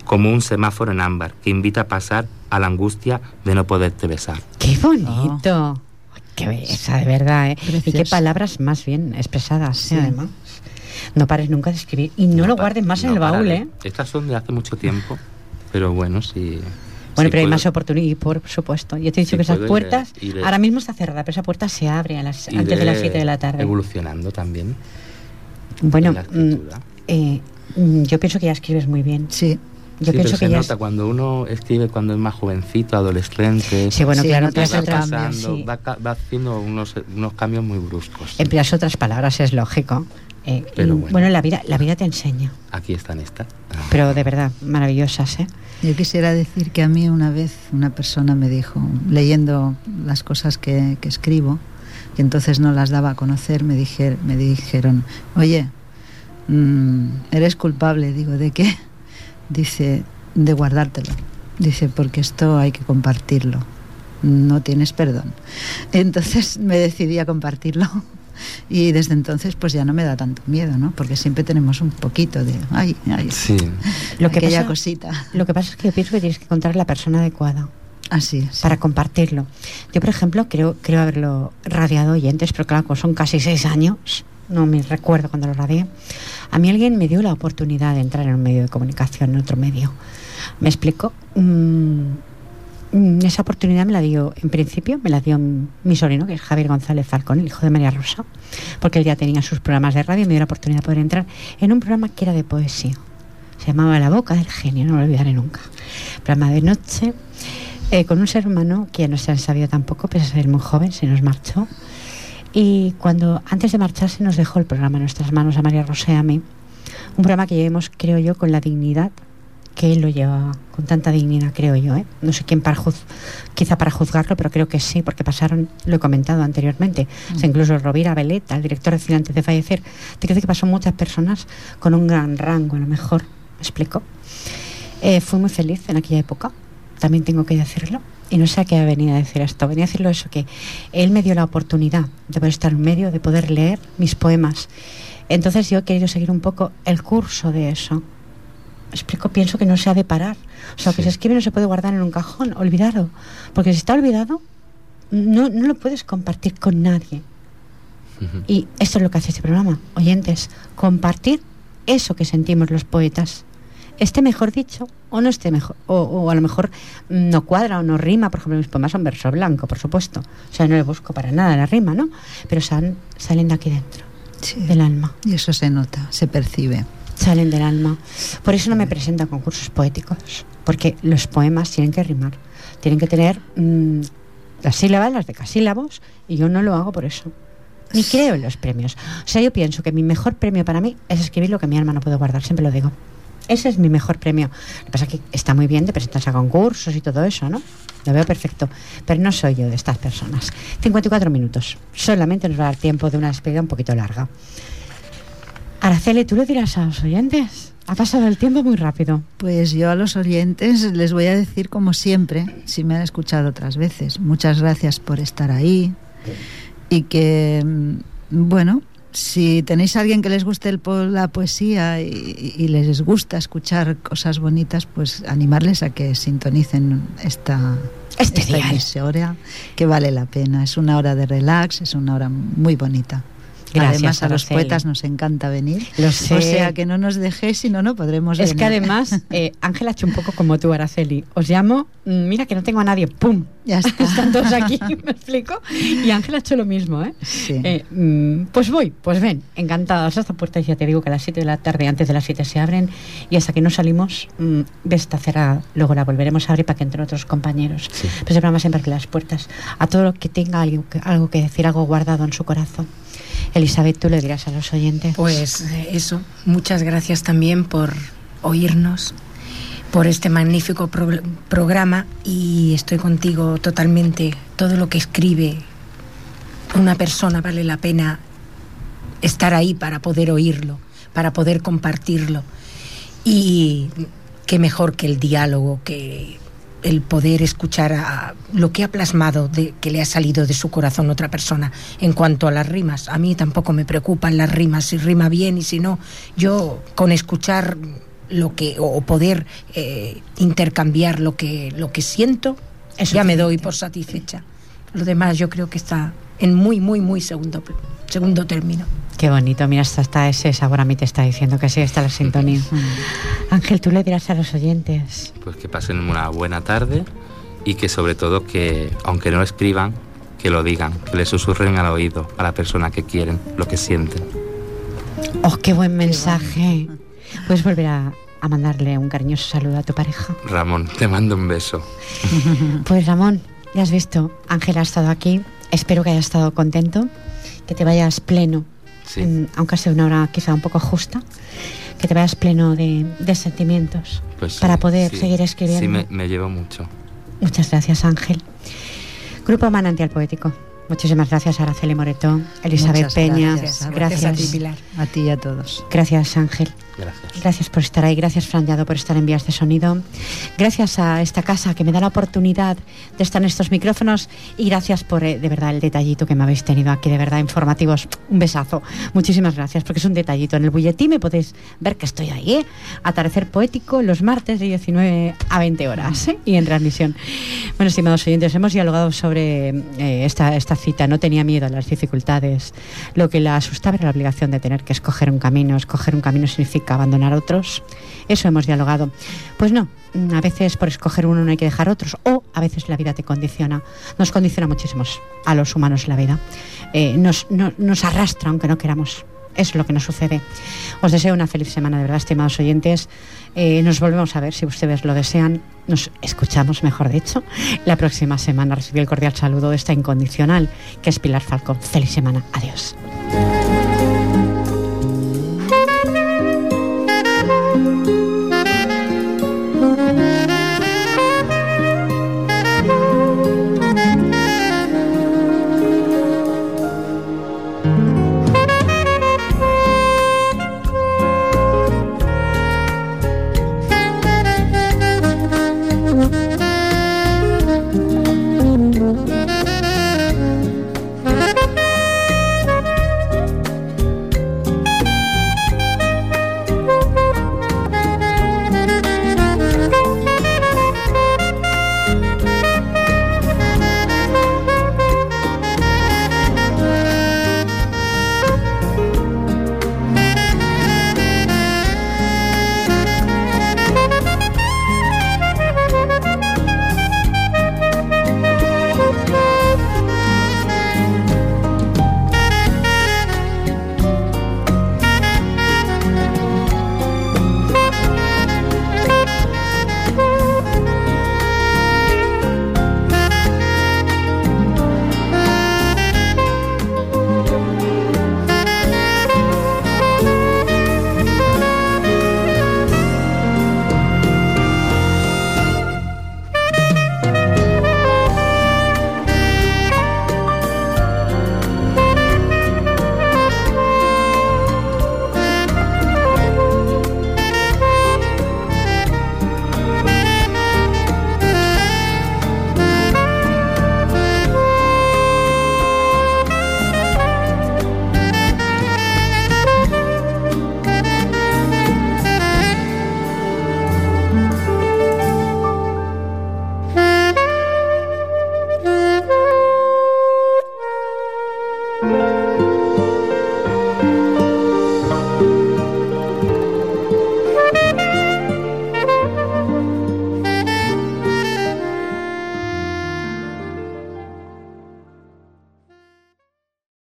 como un semáforo en ámbar que invita a pasar a la angustia de no poderte besar. ¡Qué bonito! Ay, ¡Qué belleza, de verdad! ¿eh? Y qué palabras más bien expresadas, ¿eh? Sí. además. No pares nunca de escribir. Y no, lo guardes más en el baúl, pararé. ¿eh? Estas son de hace mucho tiempo, pero bueno, sí. Bueno, sí pero hay más oportunidades, por supuesto. Yo te he dicho Sí que esas puertas, iré- iré- ahora mismo está cerrada, pero esa puerta se abre a las, antes de las 7 de la tarde. Evolucionando también. Bueno, mm, eh, mm, yo pienso que ya escribes muy bien. Sí, Yo Sí, pienso pero que se ya nota cuando uno escribe cuando es más jovencito, adolescente. Sí, bueno, Sí, claro, notas empleas va el otras, cambio, pasando, sí. va, ca- va haciendo unos, unos cambios muy bruscos. empleas otras palabras, es lógico. Eh, Pero bueno. la vida, la vida te enseña, Aquí están estas. Ah. pero de verdad, maravillosas, ¿eh? Yo quisiera decir que a mí una vez una persona me dijo, leyendo las cosas que, que escribo, y entonces no las daba a conocer, me, dijer, me dijeron, oye, mm, eres culpable, digo, ¿de qué? Dice, de guardártelo. Dice, porque esto hay que compartirlo. No tienes perdón. Entonces me decidí a compartirlo. Y desde entonces pues ya no me da tanto miedo, ¿no? Porque siempre tenemos un poquito de, ay, ay, Sí, Lo que, aquella pasa, cosita. lo que pasa es que yo pienso que tienes que encontrar la persona adecuada Así es. para compartirlo. Yo, por ejemplo, creo, creo haberlo radiado oyentes, pero claro, son casi seis años, no me recuerdo cuando lo radié. A mí alguien me dio la oportunidad de entrar en un medio de comunicación, en otro medio. Me explico. Mm, mm, esa oportunidad me la dio, en principio, me la dio mi sobrino, que es Javier González Falcón, el hijo de María Rosa, porque él ya tenía sus programas de radio y me dio la oportunidad de poder entrar en un programa que era de poesía. Se llamaba La Boca del Genio, no lo olvidaré nunca. Programa de noche, eh, con un ser humano que ya no se han sabido tampoco, pese a ser muy joven, se nos marchó. Y cuando antes de marcharse nos dejó el programa en nuestras manos a María Rosa y a mí. Un programa que llevemos, creo yo, con la dignidad que él lo llevaba, con tanta dignidad, creo yo. ¿eh? No sé quién para juz- quizá para juzgarlo, pero creo que sí, porque pasaron, lo he comentado anteriormente, o sea, incluso Rovira Veleta, el director de cine antes de fallecer, te creo que pasó muchas personas con un gran rango, a lo mejor, ¿me explico? Eh, fui muy feliz en aquella época, también tengo que decirlo. Y no sé a qué venía a decir esto. Venía a decirlo eso, que él me dio la oportunidad de poder estar en medio, de poder leer mis poemas. Entonces yo he querido seguir un poco el curso de eso. ¿Me explico, pienso que no se ha de parar. O sea, lo que se escribe no se puede guardar en un cajón, olvidado. Porque si está olvidado, no, no lo puedes compartir con nadie. Y esto es lo que hace este programa, oyentes, compartir eso que sentimos los poetas. Esté mejor dicho o no esté mejor, o, o a lo mejor no cuadra o no rima, por ejemplo, mis poemas son verso blanco, por supuesto. O sea, no le busco para nada la rima, ¿no? Pero salen, salen de aquí dentro, Sí. del alma, Y eso se nota, se percibe. Salen del alma. Por eso no me presento concursos poéticos, porque los poemas tienen que rimar, tienen que tener mm, las sílabas, las decasílabos, y yo no lo hago por eso. ni creo en los premios. O sea, yo pienso que mi mejor premio para mí es escribir lo que mi alma no puede guardar, siempre lo digo. Ese es mi mejor premio. Lo que pasa es que está muy bien de presentarse a concursos y todo eso, ¿no? Lo veo perfecto. Pero no soy yo de estas personas. 54 minutos. Solamente nos va a dar tiempo de una despedida un poquito larga. Araceli, ¿tú le dirás a los oyentes? Ha pasado el tiempo muy rápido. Pues yo a los oyentes les voy a decir como siempre, si me han escuchado otras veces, muchas gracias por estar ahí y que, mm, bueno, si tenéis a alguien que les guste el, la poesía y, les gusta escuchar cosas bonitas, pues animarles a que sintonicen esta, este esta que vale la pena. Es una hora de relax, es una hora muy bonita. Además, a los poetas nos encanta venir. Lo sé. O sea, que no nos dejéis, si no, no podremos Es que además, eh, Ángela ha hecho un poco como tú, Araceli. Os llamo, mm, mira que no tengo a nadie, ¡pum! Ya está. Están todos aquí, ¿me explico? Y Ángela ha hecho lo mismo, ¿eh? Sí. Eh, mm, pues voy, pues ven, encantados. Esta puerta ya te digo que a las 7 de la tarde, antes de las 7 se abren y hasta que no salimos, mmm, esta cerrada. Luego la volveremos a abrir para que entren otros compañeros. Sí. Pues el programa siempre que las puertas a todo lo que tenga algo, algo que decir, algo guardado en su corazón. Elizabeth, tú le dirás a los oyentes. Pues eh, eso, muchas gracias también por oírnos, por este magnífico pro programa y estoy contigo totalmente. Todo lo que escribe una persona vale la pena estar ahí para poder oírlo, para poder compartirlo. Y qué mejor que el diálogo, que el poder escuchar a lo que ha plasmado, de, que le ha salido de su corazón otra persona. En cuanto a las rimas, a mí tampoco me preocupan las rimas, si rima bien y si no. Yo con escuchar lo que o poder eh, intercambiar lo que lo que siento, Es ya me doy por satisfecha. Lo demás yo creo que está en muy muy muy segundo segundo término. Qué bonito, mira, hasta, hasta ese sabor a mí te está diciendo que sí, está la sintonía. Ángel, tú le dirás a los oyentes. Pues que pasen una buena tarde y que sobre todo que, aunque no escriban, que lo digan, que le susurren al oído a la persona que quieren, lo que sienten. ¡Oh, qué buen mensaje! Puedes volver a, a mandarle un cariñoso saludo a tu pareja. Ramón, te mando un beso. Pues Ramón, ya has visto, Ángel ha estado aquí. Espero que hayas estado contento, que te vayas pleno, Sí. en- aunque sea una hora quizá un poco justa, que te vayas pleno de, de sentimientos Pues sí, para poder sí. seguir escribiendo. Sí, me, me llevo mucho. Muchas gracias, Ángel. Grupo Manantial Poético. Muchísimas gracias, Araceli Moretón, Elizabeth Muchas Peña. gracias. Gracias a ti, Gracias, Pilar. A ti y a todos. gracias, Ángel. Gracias. Gracias por estar ahí, gracias Fran Llado por estar en vías de sonido, gracias a esta casa que me da la oportunidad de estar en estos micrófonos y gracias por eh, de verdad el detallito que me habéis tenido aquí, de verdad informativos. Un besazo, muchísimas gracias porque es un detallito. En el bulletín me podéis ver que estoy ahí, ¿eh? Atardecer poético los martes de 19 a 20 horas ¿eh? y en transmisión. Bueno, estimados oyentes, hemos dialogado sobre eh, esta, esta cita. No tenía miedo a las dificultades. Lo que la asustaba era la obligación de tener que escoger un camino. Escoger un camino significa abandonar otros. Eso hemos dialogado. Pues no, mm, a veces por escoger uno no hay que dejar otros. O a veces la vida te condiciona. Nos condiciona muchísimos a los humanos la vida. Eh, nos, no- nos arrastra aunque no queramos. Es lo que nos sucede. Os deseo una feliz semana, de verdad, estimados oyentes. Eh, nos volvemos a ver si ustedes lo desean. Nos escuchamos, mejor dicho, la próxima semana. Recibí el cordial saludo de esta incondicional, que es Pilar Falcón. Feliz semana. Adiós.